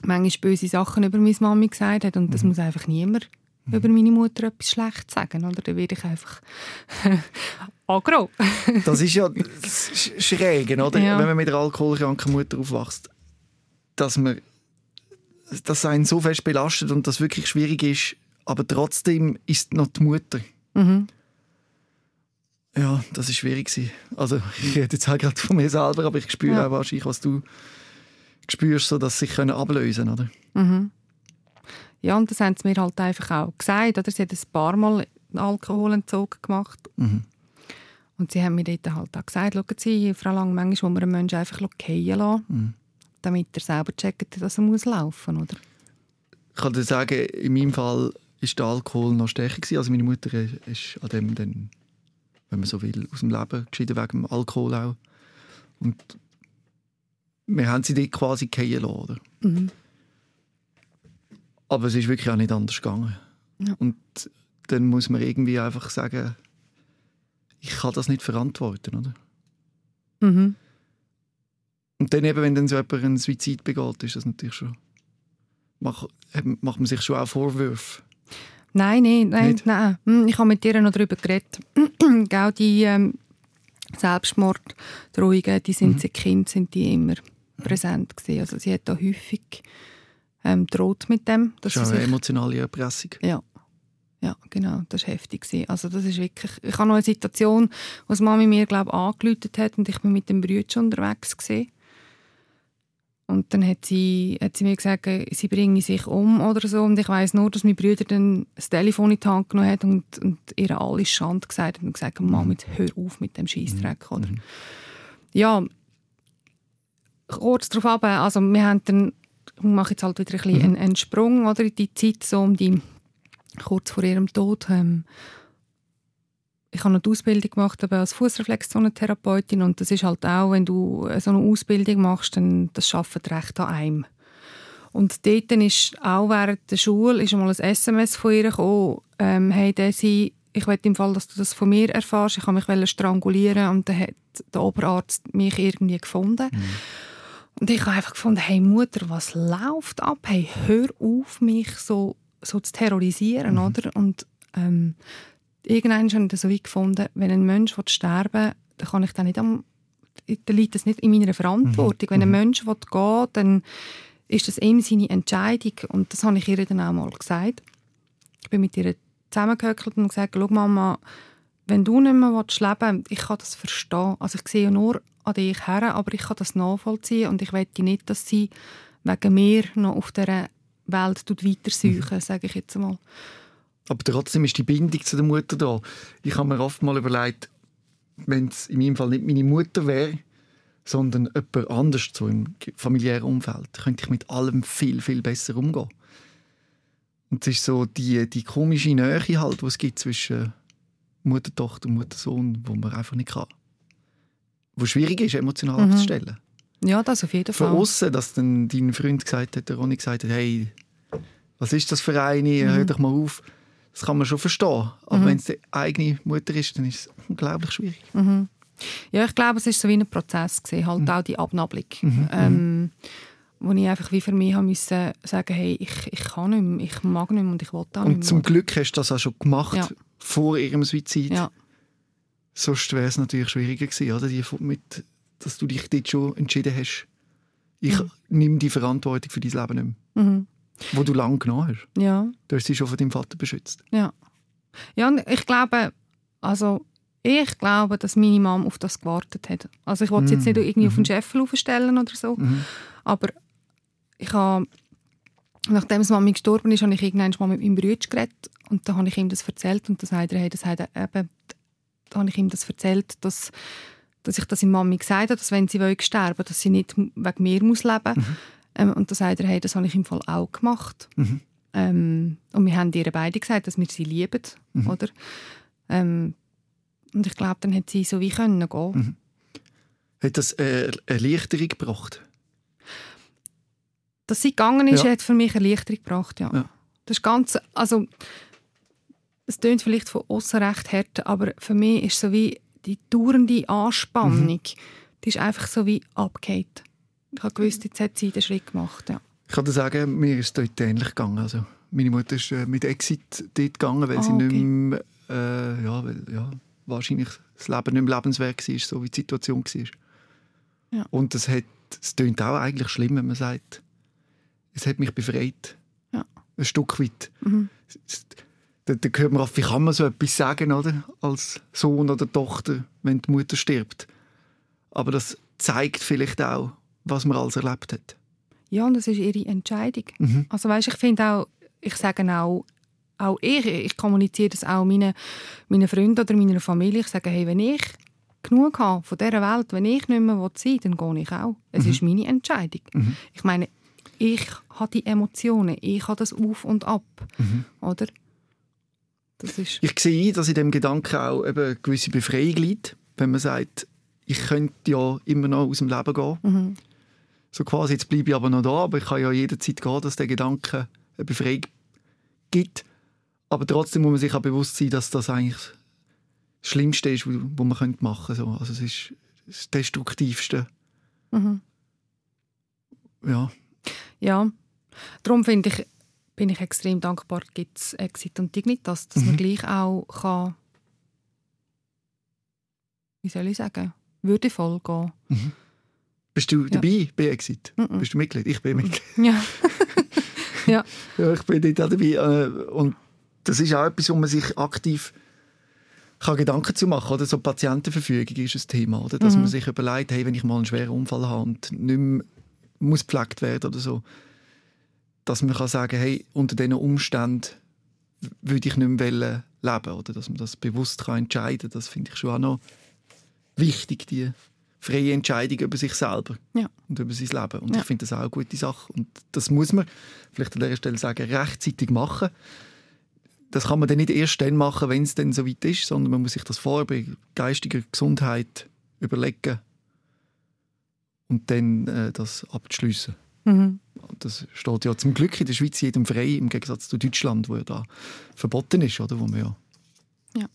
manchmal böse Sachen über meine Mami gesagt hat und Mhm. das muss einfach niemand über meine Mutter etwas Schlechtes sagen. Oder? Dann werde ich einfach [LAUGHS] aggro. Das ist ja sch- [LAUGHS] schräg, oder? Ja. Wenn man mit einer alkoholkranken Mutter aufwächst, dass man dass einen so fest belastet und das wirklich schwierig ist, aber trotzdem ist noch die Mutter. mhm. Ja, das ist schwierig. Also ich rede jetzt halt gerade von mir selber, aber ich spüre Ja. auch wahrscheinlich, was du spürst, so dass sie sich können ablösen, oder? Mhm. Ja, und das haben sie mir halt einfach auch gesagt. Oder? Sie hat ein paar Mal Alkoholentzug gemacht. Mhm. Und sie haben mir dort halt auch gesagt, schauen Sie, Frau Lang, manchmal muss man einen Menschen einfach fallen lassen, Mhm. damit er selber checkt, dass er muss laufen muss. Ich kann dir sagen, in meinem Fall ist der Alkohol noch stärker gewesen. Also meine Mutter ist an dem dann, wenn man so will, aus dem Leben geschieden wegen dem Alkohol auch. Und wir haben sie dort quasi fallen lassen, oder? Mhm. Aber es ist wirklich auch nicht anders gegangen. Ja. Und dann muss man irgendwie einfach sagen, ich kann das nicht verantworten, oder? Mhm. Und dann eben, wenn dann so jemand einen Suizid begeht, ist das natürlich schon... Macht, macht man sich schon auch Vorwürfe. Nein, nein, nein, Nicht? nein. Hm, Ich habe mit ihr noch darüber geredet. [CLEARS THROAT] Gell, die ähm, Selbstmorddrohungen, die sind Mhm. seit Kind sind die immer präsent gewesen. Also sie hat da häufig ähm, droht mit dem. Das Dass ist sie auch eine emotionale Erpressung. Ja. Ja, genau, das war heftig. gewesen. Also das ist wirklich... Ich habe noch eine Situation, wo die Mami mir, glaube ich, angerufen hat und ich bin mit dem Brütchen unterwegs war. Und dann hat sie, hat sie mir gesagt, sie bringe sich um oder so. Und ich weiß nur, dass mein Bruder dann das Telefon in die Hand genommen hat und, und ihr alles Schande gesagt hat und gesagt, Mama, jetzt hör auf mit dem Scheissdreck. Oder? Ja, kurz darauf ab, also wir haben dann, ich mache jetzt halt wieder ein bisschen einen, einen Sprung oder, in die Zeit, so um die, kurz vor ihrem Tod. Ähm, ich habe noch die Ausbildung gemacht eben als Fußreflexzonentherapeutin und das ist halt auch, wenn du so eine Ausbildung machst, dann das arbeitet recht an einem. Und dort ist auch während der Schule ist mal ein SMS von ihr gekommen, ähm, hey Desi, ich will im Fall, dass du das von mir erfährst, ich wollte mich strangulieren und dann hat der Oberarzt mich irgendwie gefunden. Und ich habe einfach gefunden, hey Mutter, was läuft ab? Hey, hör auf, mich so, so zu terrorisieren, oder? Und ähm, irgendwann habe ich das so weit gefunden, wenn ein Mensch sterben will, dann kann ich dann nicht am, dann liegt das nicht in meiner Verantwortung. Wenn ein Mensch will gehen dann ist das ihm seine Entscheidung. Und das habe ich ihr dann auch mal gesagt. Ich bin mit ihr zusammengehöckelt und gesagt, schau Mama, wenn du nicht mehr willst leben ich kann das verstehen. Also ich sehe ja nur an dich her, aber ich kann das nachvollziehen und ich möchte nicht, dass sie wegen mir noch auf dieser Welt weitersuchen, mhm. sage ich jetzt mal. Aber trotzdem ist die Bindung zu der Mutter da. Ich habe mir oft mal überlegt, wenn es in meinem Fall nicht meine Mutter wäre, sondern jemand anders so im familiären Umfeld, könnte ich mit allem viel, viel besser umgehen. Und es ist so die, die komische Nähe, halt, die es gibt zwischen Mutter, Tochter und Mutter, Sohn, wo man einfach nicht kann. Wo schwierig ist, emotional Mhm. abzustellen. Ja, das auf jeden Von Fall. außen, dass dann dein Freund gesagt hat, der Ronny gesagt hat, hey, was ist das für eine, Mhm. hör doch mal auf. Das kann man schon verstehen. Aber wenn es die eigene Mutter ist, dann ist es unglaublich schwierig. Ja, ich glaube, es ist so wie ein Prozess gewesen, halt Mhm. auch die Abnabelung, ähm, wo ich einfach wie für mich haben müssen sagen, hey, ich, ich kann nicht mehr, ich mag nicht mehr und ich will auch nicht Und mehr. zum Glück hast du das auch schon gemacht, Ja. vor ihrem Suizid. ja, Sonst wäre es natürlich schwieriger gewesen, oder? Die, mit, dass du dich dort schon entschieden hast, ich nehme die Verantwortung für dein Leben nicht mehr. mhm. Wo du lange genommen hast. ja, Du hast sie schon von deinem Vater beschützt. ja. Ja, und ich glaube, also ich glaube, dass meine Mom auf das gewartet hat. Also ich wollte es jetzt nicht irgendwie auf den Chef aufstellen oder so, Mhm. aber ich habe, nachdem Mami gestorben ist, habe ich irgendwann mal mit meinem Bruder geredet und da habe ich ihm das erzählt und dann sagt er, hey, das hat eben, habe ich ihm das erzählt, dass, dass ich das in Mami gesagt habe, dass wenn sie will sterben, dass sie nicht wegen mir muss leben. Ähm, und da sagt er, hey, das habe ich im Fall auch gemacht. Mhm. Ähm, und wir haben ihr beide gesagt, dass wir sie lieben, oder? Ähm, und ich glaube, dann hat sie so wie können gehen. Hat das äh, Erleichterung gebracht? Dass sie gegangen ist, Ja. hat für mich Erleichterung gebracht, ja. Ja. Das ist ganz, also es klingt vielleicht von außen recht hart, aber für mich ist so wie die dauernde Anspannung, Mhm. die ist einfach so wie abgehakt. Ich habe gewusst, jetzt hat sie den Schritt gemacht, ja. Ich kann dir sagen, mir ist es dort ähnlich gegangen. Also, meine Mutter ist äh, mit Exit dort gegangen, weil Ah, sie okay. nicht mehr, äh, ja, weil, ja, wahrscheinlich das Leben nicht mehr lebenswert war, so wie die Situation war. Ja. Und das hat, es klingt auch eigentlich schlimm, wenn man sagt, es hat mich befreit. Ja. Ein Stück weit. Mhm. Es- Da, da hört man oft, wie kann man so etwas sagen, oder? Als Sohn oder Tochter, wenn die Mutter stirbt. Aber das zeigt vielleicht auch, was man alles erlebt hat. Ja, und das ist ihre Entscheidung. Mhm. Also weißt, ich finde auch, ich sage auch, auch ich, ich kommuniziere das auch meinen, meinen Freunden oder meiner Familie. Ich sage, hey, wenn ich genug habe von dieser Welt, wenn ich nicht mehr sein will, dann gehe ich auch. Es ist meine Entscheidung. Ich meine, ich habe die Emotionen, ich habe das Auf und Ab, oder? Ich sehe dass in dem Gedanken auch eben eine gewisse Befreiung liegt, wenn man sagt, ich könnte ja immer noch aus dem Leben gehen. Mhm. So quasi, jetzt bleibe ich aber noch da, aber ich kann ja jederzeit gehen, dass der Gedanke eine Befreiung gibt. Aber trotzdem muss man sich auch bewusst sein, dass das eigentlich das Schlimmste ist, was was man könnte machen könnte. Also es ist das Destruktivste. Mhm. Ja. ja, darum finde ich, bin ich extrem dankbar, gibt es Exit und Dignitas, dass man gleich auch kann, wie soll ich sagen, würdevoll gehen. Bist du dabei bei Exit? Mhm. Bist du Mitglied? Ich bin Mitglied. [LAUGHS] Ja. [LAUGHS] ja. Ja, ich bin dort auch dabei. äh, Und das ist auch etwas, wo man sich aktiv kann Gedanken zu machen oder so Patientenverfügung ist ein Thema, oder? dass man sich überlegt, hey, wenn ich mal einen schweren Unfall habe und nicht mehr muss gepflegt werden oder so, dass man kann sagen, hey, unter diesen Umständen würde ich nicht mehr leben oder dass man das bewusst kann entscheiden, das finde ich schon auch noch wichtig, die freie Entscheidung über sich selber Ja. und über sein Leben. Und Ja. ich finde das auch eine gute Sache. Und das muss man, vielleicht an dieser Stelle sagen, rechtzeitig machen. Das kann man dann nicht erst dann machen, wenn es dann so weit ist, sondern man muss sich das vorher bei geistiger Gesundheit überlegen und dann äh, das abzuschliessen. Mhm. Das steht ja zum Glück in der Schweiz jedem frei, im Gegensatz zu Deutschland, wo ja da verboten ist, oder? wo man ja, Ja.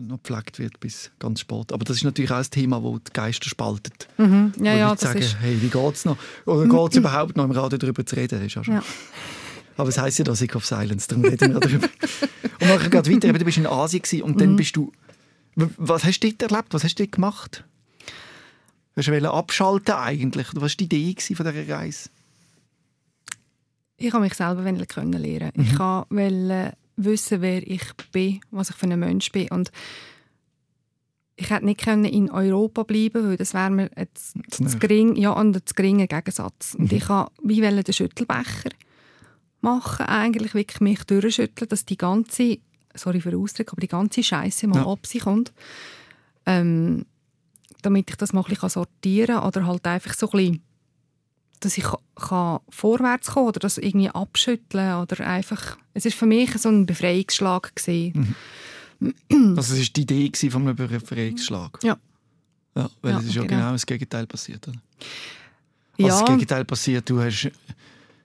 noch gepflegt wird bis ganz spät. Aber das ist natürlich auch ein Thema, das die Geister spaltet. Mhm. Ja, Wo ja, Leute sagen, ist. hey, wie geht's noch? Oder geht's [CLEARS THROAT] überhaupt noch im Radio darüber zu reden? Ist ja schon. Ja. Aber es heisst ja da Sick of Silence, darum reden wir darüber. [LAUGHS] und machen gerade weiter, du bist in Asien und Mhm. dann bist du... Was hast du dort erlebt? Was hast du dort gemacht? Hast du abschalten eigentlich? Was war die Idee von dieser Reise? Ich habe mich selber können lernen. Ich wollte wissen, wer ich bin, was ich für ein Mensch bin. Und ich hätte nicht können in Europa bleiben, weil das wäre mir jetzt Zu gering, ja, und zu geringer Gegensatz. Und ich wollte wie wollen den Schüttelbecher machen, eigentlich wirklich mich durchschütteln, dass die ganze, sorry für den Ausdruck, aber die ganze Scheiße mal Ja. ab sich kommt. Ähm, damit ich das mal ein bisschen sortieren kann oder halt einfach so ein bisschen dass ich kann vorwärts kommen oder das irgendwie abschütteln oder einfach es ist für mich so ein Befreiungsschlag gewesen. Also es war die Idee gewesen von einem Befreiungsschlag. Ja. Ja, weil Ja, es ist ja genau. genau das Gegenteil passiert. Oder? Also ja das Gegenteil passiert, du hast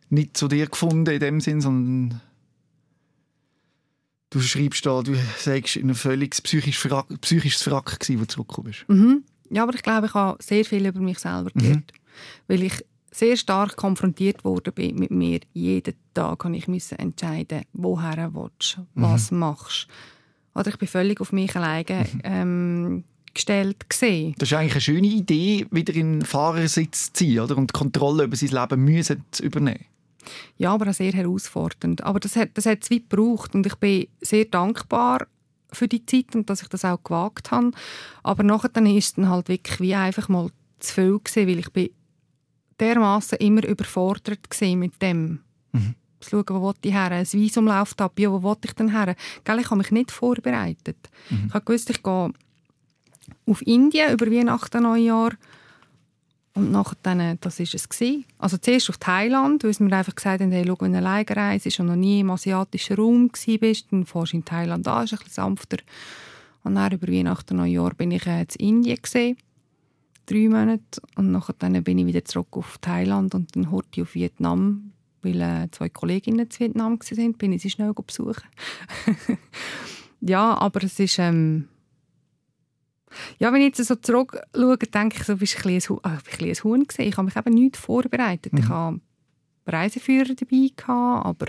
nicht zu dir gefunden in dem Sinn, sondern du schreibst da, du sagst, in einem völlig psychisches Frack, psychisches Frack gewesen, wo du zurückgekommen bist. Mhm. Ja, aber ich glaube, ich habe sehr viel über mich selber gelernt. Weil ich sehr stark konfrontiert worden bin mit mir. Jeden Tag musste ich müssen entscheiden, woher willst du, was machst Oder ich bin völlig auf mich alleine ähm, gestellt gesehen. Das ist eigentlich eine schöne Idee, wieder in den Fahrersitz zu ziehen oder? und die Kontrolle über sein Leben müssen zu übernehmen. Ja, aber auch sehr herausfordernd. Aber das hat, das hat es weit gebraucht und ich bin sehr dankbar für die Zeit und dass ich das auch gewagt habe. Aber nachher dann ist es dann halt wirklich wie einfach mal zu viel gewesen, weil ich bin dermaßen immer überfordert mit dem. Mhm. Zu schauen, wo ich her? Ein Visum läuft ab, ja, wo will ich denn her? Gell, ich habe mich nicht vorbereitet. Mhm. Ich habe gewusst, ich gehe auf Indien über Weihnachten, Neujahr und nachher dann, das ist es gewesen. Also zuerst auf Thailand, weil sie mir einfach gesagt haben, hey, schau, wenn du alleine reist und noch nie im asiatischen Raum bist, dann fährst du in Thailand an, ist ein bisschen sanfter. Und dann über Weihnachten, Neujahr bin ich äh, in Indien gesehen drei Monate und nachher dann bin ich wieder zurück auf Thailand und dann horte ich auf Vietnam, weil äh, zwei Kolleginnen zu Vietnam waren, bin ich sie schnell besuchen. [LAUGHS] ja, aber es ist ähm, ja, wenn ich jetzt so zurückschaue, denke ich, so, bist ein bisschen ein, ein, bisschen ein Huhn. Ich habe mich eben nicht vorbereitet. Mhm. Ich habe Reiseführer dabei gehabt, aber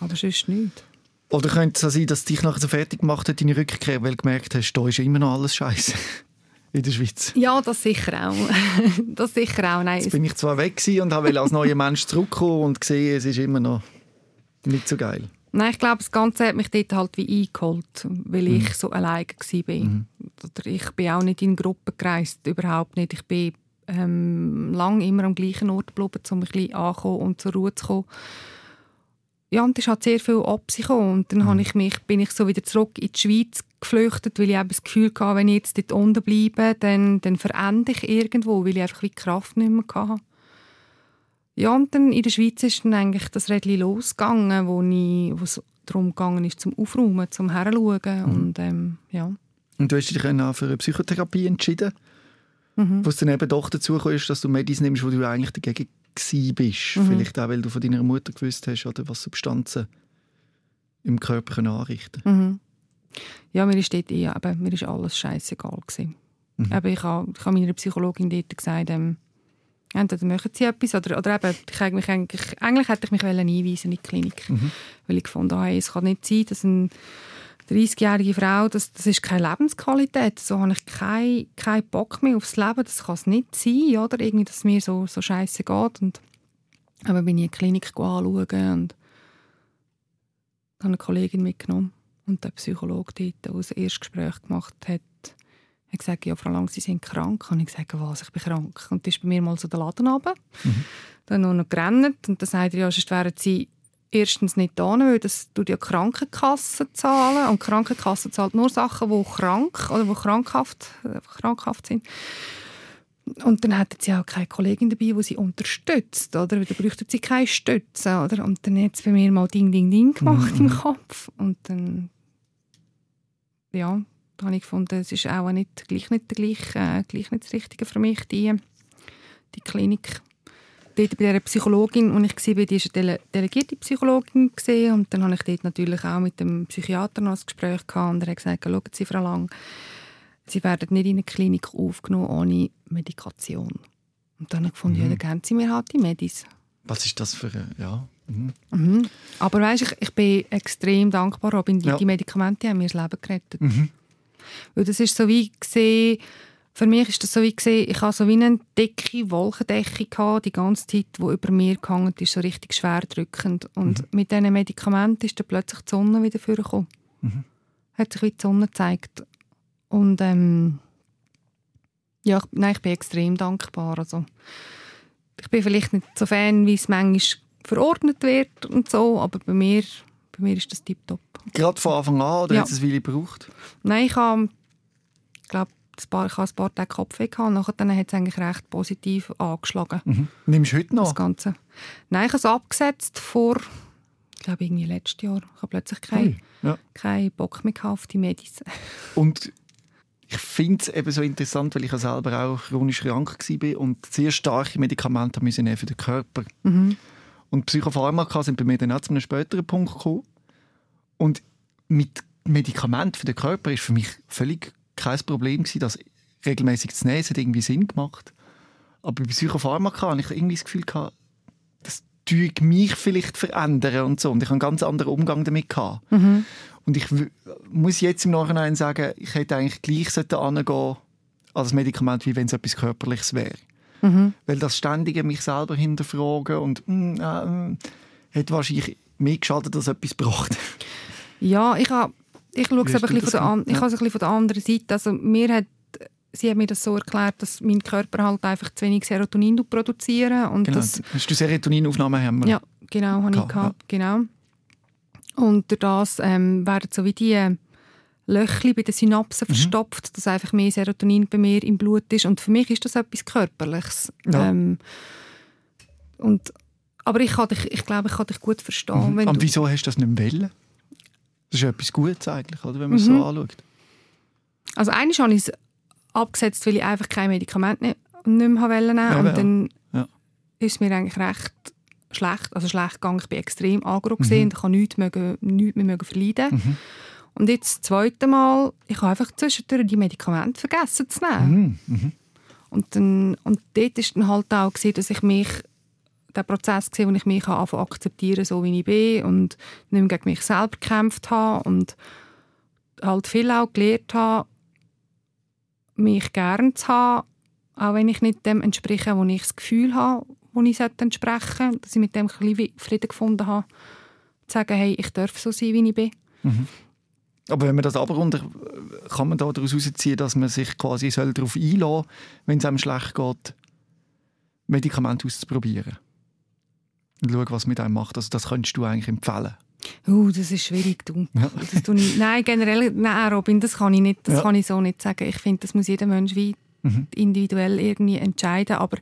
aber sonst nicht. Oder könnte es auch sein, dass dich nachher so fertig gemacht hat, deine Rückkehr, weil du gemerkt hast, da ist immer noch alles scheiße [LAUGHS] in der Schweiz? Ja, das sicher auch. [LAUGHS] das sicher auch. Nein. Jetzt bin ich zwar weg und habe als neuer Mensch zurückkommen und gesehen, es ist immer noch nicht so geil. Nein, ich glaube, das Ganze hat mich dort halt wie eingeholt, weil mhm. ich so alleine war. Mhm. ich bin auch nicht in Gruppen gereist, überhaupt nicht. Ich bin ähm, lang immer am gleichen Ort geblieben, um ein bisschen anzukommen und zur Ruhe zu kommen ja, und es hat sehr viel abgekommen. Und dann mhm. ich mich, bin ich so wieder zurück in die Schweiz geflüchtet, weil ich eben das Gefühl hatte, wenn ich jetzt dort unten bleibe, dann, dann verende ich irgendwo, weil ich einfach wie die Kraft nicht mehr hatte. Ja, und dann in der Schweiz ist dann eigentlich das Rädchen losgegangen, wo, ich, wo es darum gegangen ist, zum Aufräumen, zum Herschauen. Mhm. Und, ähm, ja. und du hast dich dann auch für eine Psychotherapie entschieden, mhm. wo es dann eben doch dazu kam, dass du Medis nimmst, wo du eigentlich dagegen bist. Mhm. Vielleicht auch, weil du von deiner Mutter gewusst hast, oder was Substanzen im Körper anrichten mhm. Ja, mir ist dort eh, aber mir ist alles scheißegal gewesen. Mhm. Aber ich habe ich hab meiner Psychologin dort gesagt, ähm, entweder machen sie etwas oder, oder eben, ich eigentlich, eigentlich, eigentlich hätte ich mich einweisen in die Klinik, mhm. weil ich gefunden habe, es kann nicht sein, dass ein 30-jährige Frau, das, das ist keine Lebensqualität. So habe ich keinen kein Bock mehr aufs Leben. Das kann es nicht sein, oder? Irgendwie, dass es mir so, so scheiße geht. Und aber bin ich in die Klinik anschauen und habe eine Kollegin mitgenommen. Und der Psychologe dort, der das erste Gespräch gemacht hat, hat gesagt, ja, Frau Lang, Sie sind krank. Und ich gesagt, was, ich bin krank. Und dann ist bei mir mal so der Laden runter. Mhm. Dann noch gerannt und dann sagt er, ja, sonst wären Sie erstens nicht da, weil das tut ja Krankenkasse zahlen und die Krankenkasse zahlt nur Sachen, die krank oder die krankhaft, äh, krankhaft sind. Und dann hätten sie auch keine Kollegin dabei, die sie unterstützt, oder? Da bräuchten sie keine Stütze, oder? Und dann hat es bei mir mal Ding, Ding, Ding gemacht mhm. im Kopf. Und dann, ja, da habe ich gefunden, es ist auch nicht, gleich nicht, gleich, äh, gleich nicht das Richtige für mich, die, die Klinik dort bei dieser Psychologin, und ich war, die war eine delegierte Psychologin gesehen und dann habe ich dort natürlich auch mit dem Psychiater noch ein Gespräch gehabt und er hat gesagt, schauen Sie, Frau Lang, Sie werden nicht in eine Klinik aufgenommen ohne Medikation. Und dann habe ich gefunden, mhm. ja, dann geben Sie mir halt die Medis. Was ist das für eine, ja... Mhm. Mhm. Aber weißt, ich, ich bin extrem dankbar, Robin, die, ja. die Medikamente haben mir das Leben gerettet. Mhm. Weil das ist so wie gesehen für mich ist das so wie gesehen, ich hatte so wie eine dicke Wolkendecke gehabt, die ganze Zeit, die über mir gehangen ist, so richtig schwer drückend. Und mhm. mit diesen Medikamenten ist dann plötzlich die Sonne wieder vorgekommen. Mhm. Hat sich wie die Sonne gezeigt. Und ähm, ja, ich, nein, ich bin extrem dankbar. Also, ich bin vielleicht nicht so Fan, wie es manchmal verordnet wird und so, aber bei mir, bei mir ist das tiptop. Gerade von Anfang an oder ja. hat es Weile gebraucht? Nein, ich habe, glaube ein paar, ich hatte ein paar Tage Kopfweh gehabt nachher hat es eigentlich recht positiv angeschlagen. Mhm. Nimmst du heute noch? Das Ganze. Nein, ich habe es abgesetzt vor, ich glaube irgendwie letztes Jahr. Ich habe plötzlich keinen hey, ja. kein Bock mehr auf die Medis. [LAUGHS] Und ich finde es eben so interessant, weil ich ja selber auch chronisch krank war und sehr starke Medikamente müssen für den Körper. Mhm. Und Psychopharmaka sind bei mir dann auch zu einem späteren Punkt gekommen. Und mit Medikamenten für den Körper ist für mich völlig kein Problem gewesen, das regelmäßig zu nehmen. Es hat irgendwie Sinn gemacht. Aber bei Psychopharmaka hatte ich irgendwie das Gefühl, gehabt, das tue mich vielleicht verändern und so. Und ich habe einen ganz anderen Umgang damit gehabt. Mhm. Und ich muss jetzt im Nachhinein sagen, ich hätte eigentlich gleich angehen als Medikament, wie wenn es etwas Körperliches wäre. Mhm. Weil das ständige mich selber hinterfragen und mm, äh, mm, hat wahrscheinlich mehr geschadet, als etwas gebracht. Ja, ich habe ich schaue es aber ein bisschen von, der, an- ich Ja. es ein bisschen von der anderen Seite. Also mir hat, sie hat mir das so erklärt, dass mein Körper halt einfach zu wenig Serotonin produzieren und Genau. das Hast du Serotoninaufnahmen haben? Ja, genau, habe ich Gehabt, gehabt, genau. Und durch das ähm, werden so wie die Löchli bei den Synapsen Mhm. verstopft, dass einfach mehr Serotonin bei mir im Blut ist. Und für mich ist das etwas Körperliches. Ja. Ähm, und, aber ich, kann dich, ich glaube, ich kann dich gut verstehen. Mhm. Und wieso hast du das nicht wollen? Das ist etwas Gutes eigentlich, oder, wenn man es Mhm. so anschaut. also eigentlich habe ich es abgesetzt, weil ich einfach kein Medikament nicht, nicht mehr nehmen. Ja, und dann Ja. ist mir eigentlich recht schlecht, also schlecht gegangen. Ich bin extrem angerufen Mhm. und ich kann nichts, mögen, nichts mehr verleiden. Mhm. Und jetzt das zweite Mal, ich habe einfach zwischendurch die Medikamente vergessen zu nehmen. Mhm. Mhm. Und, dann, und dort ist dann halt auch, gewesen, dass ich mich, der Prozess gesehen, wo ich mich anfangen akzeptieren, so wie ich bin und nicht mehr gegen mich selber gekämpft habe und halt viel auch gelernt habe, mich gern zu haben, auch wenn ich nicht dem entspreche, wo ich das Gefühl habe, wo ich entsprechen dass ich mit dem ein bisschen Frieden gefunden habe, zu sagen, hey, ich darf so sein, wie ich bin. Aber wenn man das abrundet, kann man daraus herausziehen, dass man sich quasi darauf einlassen soll, wenn es einem schlecht geht, Medikamente auszuprobieren. Und schauen, was mit einem macht. Also das könntest du eigentlich empfehlen. Uh, das ist schwierig, du. Ja. Ich, nein, generell, nein, Robin, das kann ich nicht, das Ja. kann ich so nicht sagen. Ich finde, das muss jeder Mensch wie Mhm. individuell irgendwie entscheiden, aber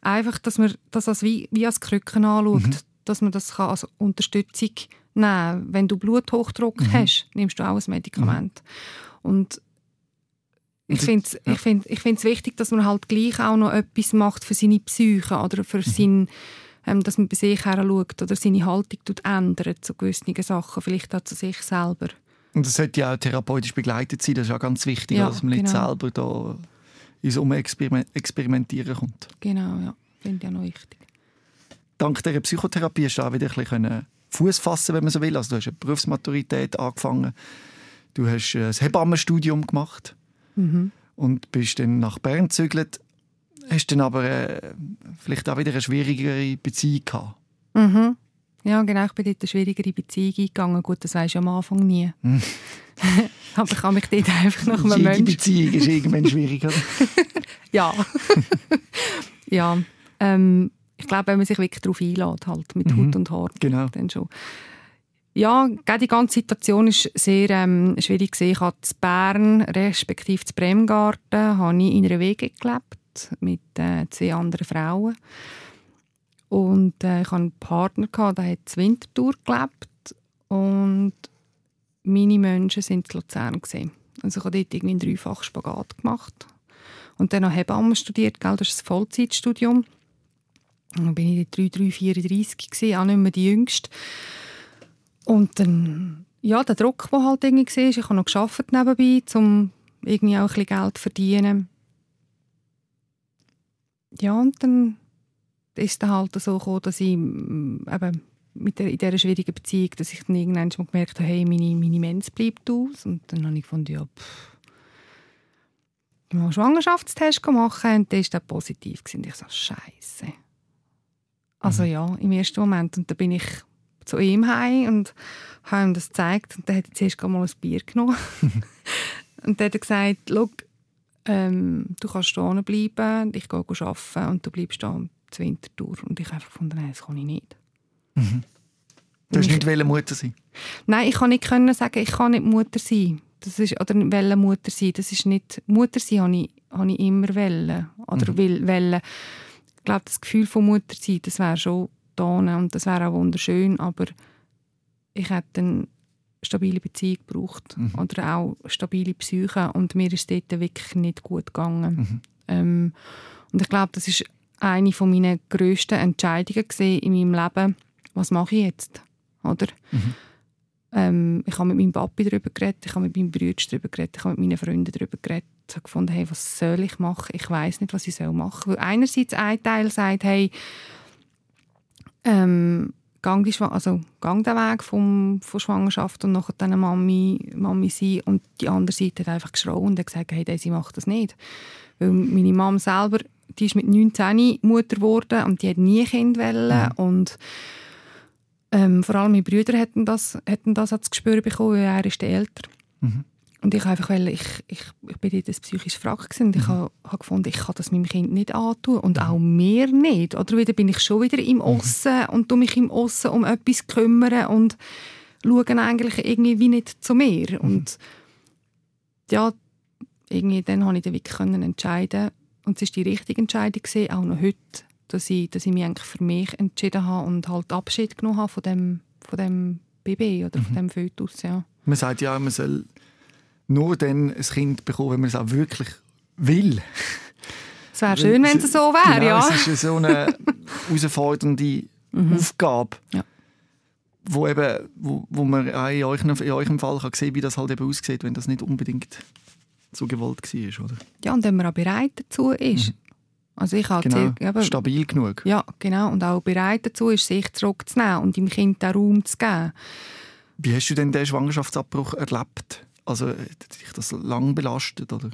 einfach, dass man das als wie, wie als Krücken anschaut, Mhm. dass man das kann als Unterstützung nehmen Wenn du Bluthochdruck Mhm. hast, nimmst du auch ein Medikament. Und ich finde es ja. ich find, ich find's wichtig, dass man halt gleich auch noch etwas macht für seine Psyche oder Mhm. für sein, ähm, dass man bei sich her schaut oder seine Haltung tut ändert zu gewissen Sachen, vielleicht auch zu sich selber. Und das sollte ja auch therapeutisch begleitet sein. Das ist auch ganz wichtig, Ja, dass man nicht genau. selber da ins Umexperimentieren kommt. Genau, ja. Finde ich auch noch wichtig. Dank dieser Psychotherapie hast du auch wieder ein bisschen Fuß fassen, wenn man so will. Also du hast eine Berufsmaturität angefangen, du hast äh, ein Hebammenstudium gemacht Mhm. und bist dann nach Bern gezügelt. Hast dann aber äh, vielleicht auch wieder eine schwierigere Beziehung gehabt. Mhm. Ja, genau. Ich bin dort eine schwierigere Beziehung eingegangen. Gut, das weisst du am Anfang nie. Hm. [LAUGHS] Aber ich habe mich dort einfach nach einem Menschen... Beziehung ist irgendwann schwieriger. [LAUGHS] Ja. [LAUGHS] ja. Ähm, ich glaube, wenn man sich wirklich darauf einlädt, halt, mit Mhm. Haut und Haar, genau. dann schon. Ja, die ganze Situation ist sehr ähm, schwierig. Ich habe in Bern, respektive in Bremgarten, habe ich in einer Wege gelebt mit äh, zwei anderen Frauen. Und äh, ich hatte einen Partner, gehabt, der hat in Winterthur gelebt. Und meine Menschen waren in Luzern. Gewesen. Also ich habe dort irgendwie einen dreifachen Spagat gemacht. Und dann noch Hebamme studiert, gell? das ist ein Vollzeitstudium. Dann bin ich dort 3, 3, 34 gewesen, auch nicht mehr die Jüngste. Und dann, ja, der Druck, der halt irgendwie war, ich habe noch gearbeitet nebenbei, um irgendwie auch ein bisschen Geld zu verdienen. Ja, und dann ist es halt so gekommen, dass ich mm, eben mit der, in dieser schwierigen Beziehung, dass ich dann irgendwann mal gemerkt habe, hey, meine, meine Mens bleibt aus. Und dann habe ich gefunden, ja, pff, ich mal einen Schwangerschaftstest machen und der war dann positiv. gewesen. Ich so, Scheiße. Also ja, im ersten Moment. Und dann bin ich zu ihm heim und habe ihm das gezeigt. Und dann hat er zuerst mal ein Bier genommen. [LAUGHS] und dann hat er gesagt, «Schau, ähm, du kannst hier bleiben, ich gehe arbeiten und du bleibst da zur Wintertour. Und ich habe einfach gefunden, nein, das kann ich nicht. Du hast nicht wollen Mutter sein. Nein, ich kann nicht können sagen, ich kann nicht Mutter sein. Das ist, oder wollen Mutter sein. Das ist nicht, Mutter sein habe ich, habe ich immer wollen. Oder will, wollen. Ich glaube, das Gefühl von Mutter sein, das wäre schon da und das wäre auch wunderschön, aber ich hätte dann stabile Beziehung braucht Mhm. oder auch stabile Psyche und mir ist dort wirklich nicht gut gegangen. Mhm. Ähm, und ich glaube, das ist eine von meiner grössten Entscheidungen in meinem Leben. Was mache ich jetzt? Oder? Mhm. Ähm, ich habe mit meinem Papi darüber geredet, ich habe mit meinem Bruder darüber geredet, ich habe mit meinen Freunden darüber geredet. Ich habe gefunden, hey, was soll ich machen? Ich weiß nicht, was ich soll machen soll. Weil einerseits ein Teil sagt, hey, ähm, gang, die Schwa also, gang den Weg vom, von Schwangerschaft und nachher dann Mami, Mami sein. Und die andere Seite hat einfach geschrauen und gesagt, hey, sie macht das nicht. Weil meine Mom selber, die ist mit 19 Mutter geworden und die hat nie Kind wollen. Und ähm, vor allem meine Brüder hätten das, hätten das als Gespür bekommen, weil er ist der älter. Mhm. Und ich einfach, weil ich, ich, ich bin dort ein psychisches Wrack gewesen und ich habe habe gefunden, ich kann das meinem Kind nicht antun und auch mir nicht. Oder wieder bin ich schon wieder im Ossen und tu mich im Ossen um etwas kümmern und schaue eigentlich irgendwie wie nicht zu mir. Und ja, irgendwie dann konnte ich dann wirklich können entscheiden und es ist die richtige Entscheidung gewesen, auch noch heute, dass ich, dass ich mich eigentlich für mich entschieden habe und halt Abschied genommen habe von dem, von dem Baby oder von dem Fötus, ja. Man sagt ja, man soll nur dann ein Kind bekommen, wenn man es auch wirklich will. Es wäre schön, wenn es so wäre, genau, ja. Es ist so eine [LAUGHS] herausfordernde Aufgabe, Ja. wo, eben, wo, wo man auch in, euch, in eurem Fall kann sehen wie das halt eben aussieht, wenn das nicht unbedingt so gewollt war. Oder? Ja, und wenn man auch bereit dazu ist. Also ich habe Genau, sehr- eben- stabil genug. ja, genau. Und auch bereit dazu ist, sich zurückzunehmen und dem Kind den Raum zu geben. Wie hast du denn den Schwangerschaftsabbruch erlebt? Also hat dich das lang belastet? Oder?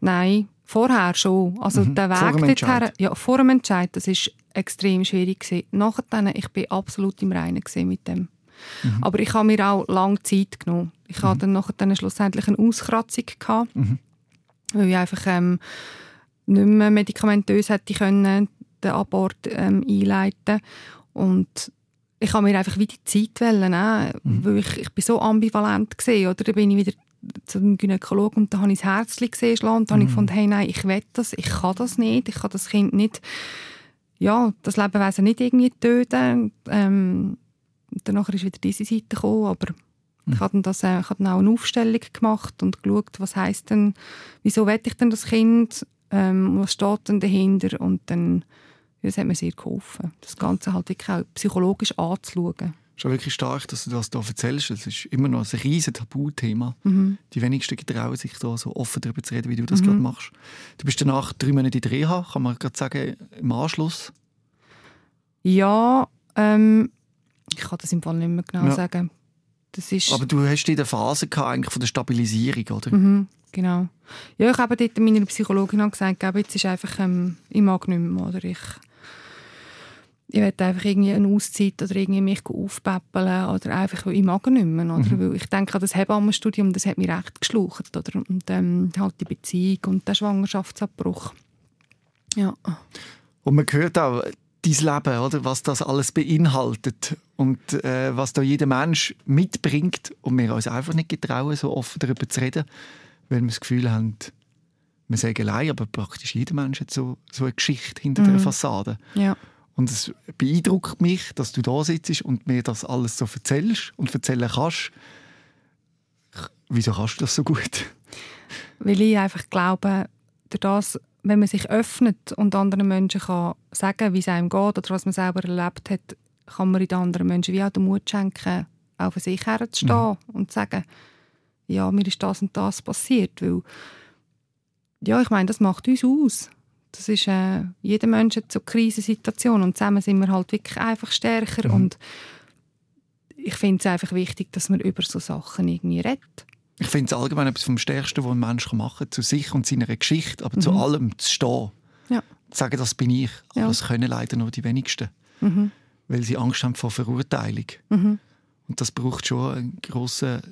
Nein, vorher schon. Also Mhm. der Vor dem Weg dorthin, ja, vor dem Entscheid, das ist extrem schwierig gewesen. Nachher dann, ich bin absolut im Reinen mit dem. Mhm. Aber ich habe mir auch lange Zeit genommen. Ich hatte dann nachher dann schlussendlich eine Auskratzung gehabt, Mhm. weil ich einfach ähm, nicht mehr medikamentös hätte können den Abort ähm, einleiten und ich habe mir einfach wieder die Zeit wollen, äh, Mhm. weil ich, ich bin so ambivalent gesehen oder? Dann bin ich wieder zum Gynäkologen und da habe ich das Herzchen gesehen schlagen und da habe ich gefunden, hey, nein, ich will das, ich kann das nicht, ich kann das Kind nicht, ja, das Lebewesen nicht irgendwie töten. Ähm, und danach ist wieder diese Seite gekommen, aber ich habe dann, das, äh, ich habe dann auch eine Aufstellung gemacht und geschaut, was heisst denn, wieso will ich denn das Kind, ähm, was steht denn dahinter? Und dann, das hat mir sehr geholfen, das Ganze halt wirklich auch psychologisch anzuschauen. Schon wirklich stark, dass du das hier erzählst. Es ist immer noch ein riesiges Tabuthema. Mhm. Die wenigsten getrauen sich da so offen darüber zu reden, wie du das gerade machst. Du bist danach drei Monate in der Reha, kann man gerade sagen, im Anschluss. Ja, ähm, ich kann das im Fall nicht mehr genau Ja. sagen. Das ist, Aber du hast in der Phase gehabt, eigentlich von der Stabilisierung, oder? Mhm, genau. Ja, ich habe dort meiner Psychologin gesagt, jetzt ist einfach, ähm, ich mag nicht mehr, oder ich, ich will einfach irgendwie eine Auszeit oder irgendwie mich aufpäppeln oder einfach, weil ich mag nicht mehr, oder? Weil ich denke an das Hebammenstudium, das hat mich recht geschlucht, oder? Und ähm, halt die Beziehung und der Schwangerschaftsabbruch. Ja. Und man hört auch dein Leben, oder? was das alles beinhaltet und äh, was da jeder Mensch mitbringt und wir uns einfach nicht getrauen, so offen darüber zu reden, weil wir das Gefühl haben, wir sagen allein, aber praktisch jeder Mensch hat so, so eine Geschichte hinter der Fassade. Ja. Und es beeindruckt mich, dass du da sitzt und mir das alles so erzählst und erzählen kannst. Wieso kannst du das so gut? Weil ich einfach glaube, durch das, wenn man sich öffnet und anderen Menschen kann sagen, wie es einem geht oder was man selber erlebt hat, kann man den anderen Menschen wie auch den Mut schenken, für sich herzustehen und zu sagen, ja, mir ist das und das passiert. Weil, ja, ich meine, das macht uns aus. Das ist, äh, jeder Mensch hat so eine Krisensituation und zusammen sind wir halt wirklich einfach stärker und ich finde es einfach wichtig, dass man über so Sachen irgendwie redet. Ich finde es allgemein etwas vom Stärksten, was ein Mensch machen kann, zu sich und seiner Geschichte, aber zu allem zu stehen. Ja. Zu sagen, das bin ich. Aber Ja. das können leider nur die wenigsten, Mhm. weil sie Angst haben vor Verurteilung. Mhm. Und das braucht schon eine grosse,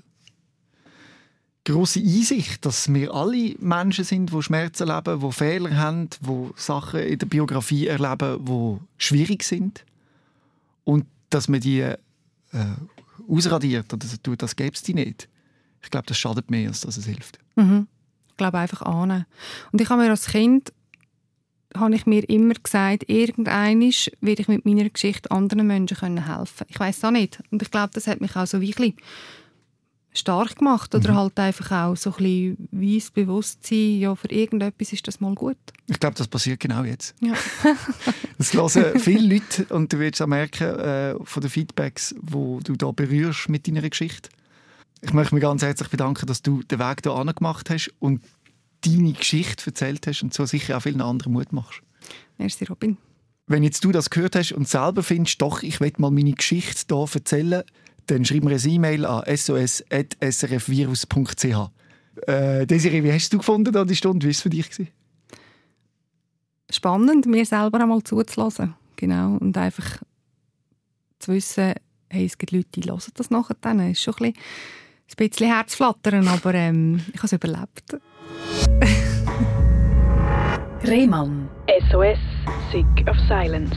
grosse Einsicht, dass wir alle Menschen sind, die Schmerzen erleben, die Fehler haben, die Sachen in der Biografie erleben, die schwierig sind. Und dass man die äh, ausradiert oder tut, das es die nicht. Ich glaube, das schadet mehr, als dass es hilft. Mhm. Ich glaube einfach annehmen. Und ich habe mir als Kind habe ich mir immer gesagt, irgendeinisch werde ich mit meiner Geschichte anderen Menschen können helfen. Ich weiß auch nicht. Und ich glaube, das hat mich auch so wirklich stark gemacht. Oder mhm. halt einfach auch so ein bisschen weiss Bewusstsein, ja, für irgendetwas ist das mal gut. Ich glaube, das passiert genau jetzt. Ja. [LAUGHS] das hören viele Leute und du wirst auch merken äh, von den Feedbacks, wo du da berührst mit deiner Geschichte. Ich möchte mich ganz herzlich bedanken, dass du den Weg hier gemacht hast und deine Geschichte erzählt hast und so sicher auch vielen anderen Mut machst. Merci, Robin. Wenn jetzt du das gehört hast und selber findest, doch, ich will mal meine Geschichte hier erzählen, dann schreib mir eine E-Mail an sos.srfvirus.ch. Äh, Desiree, wie hast du gefunden da die Stunde? Wie war es für dich? Gewesen? Spannend, mir selber einmal zuzulassen. Genau. Und einfach zu wissen, hey, es gibt Leute, die hören das nachher dann. Es ist schon ein bisschen, ein bisschen Herzflattern, aber ähm, ich habe es überlebt. Rehmann. SOS, Sick of Silence.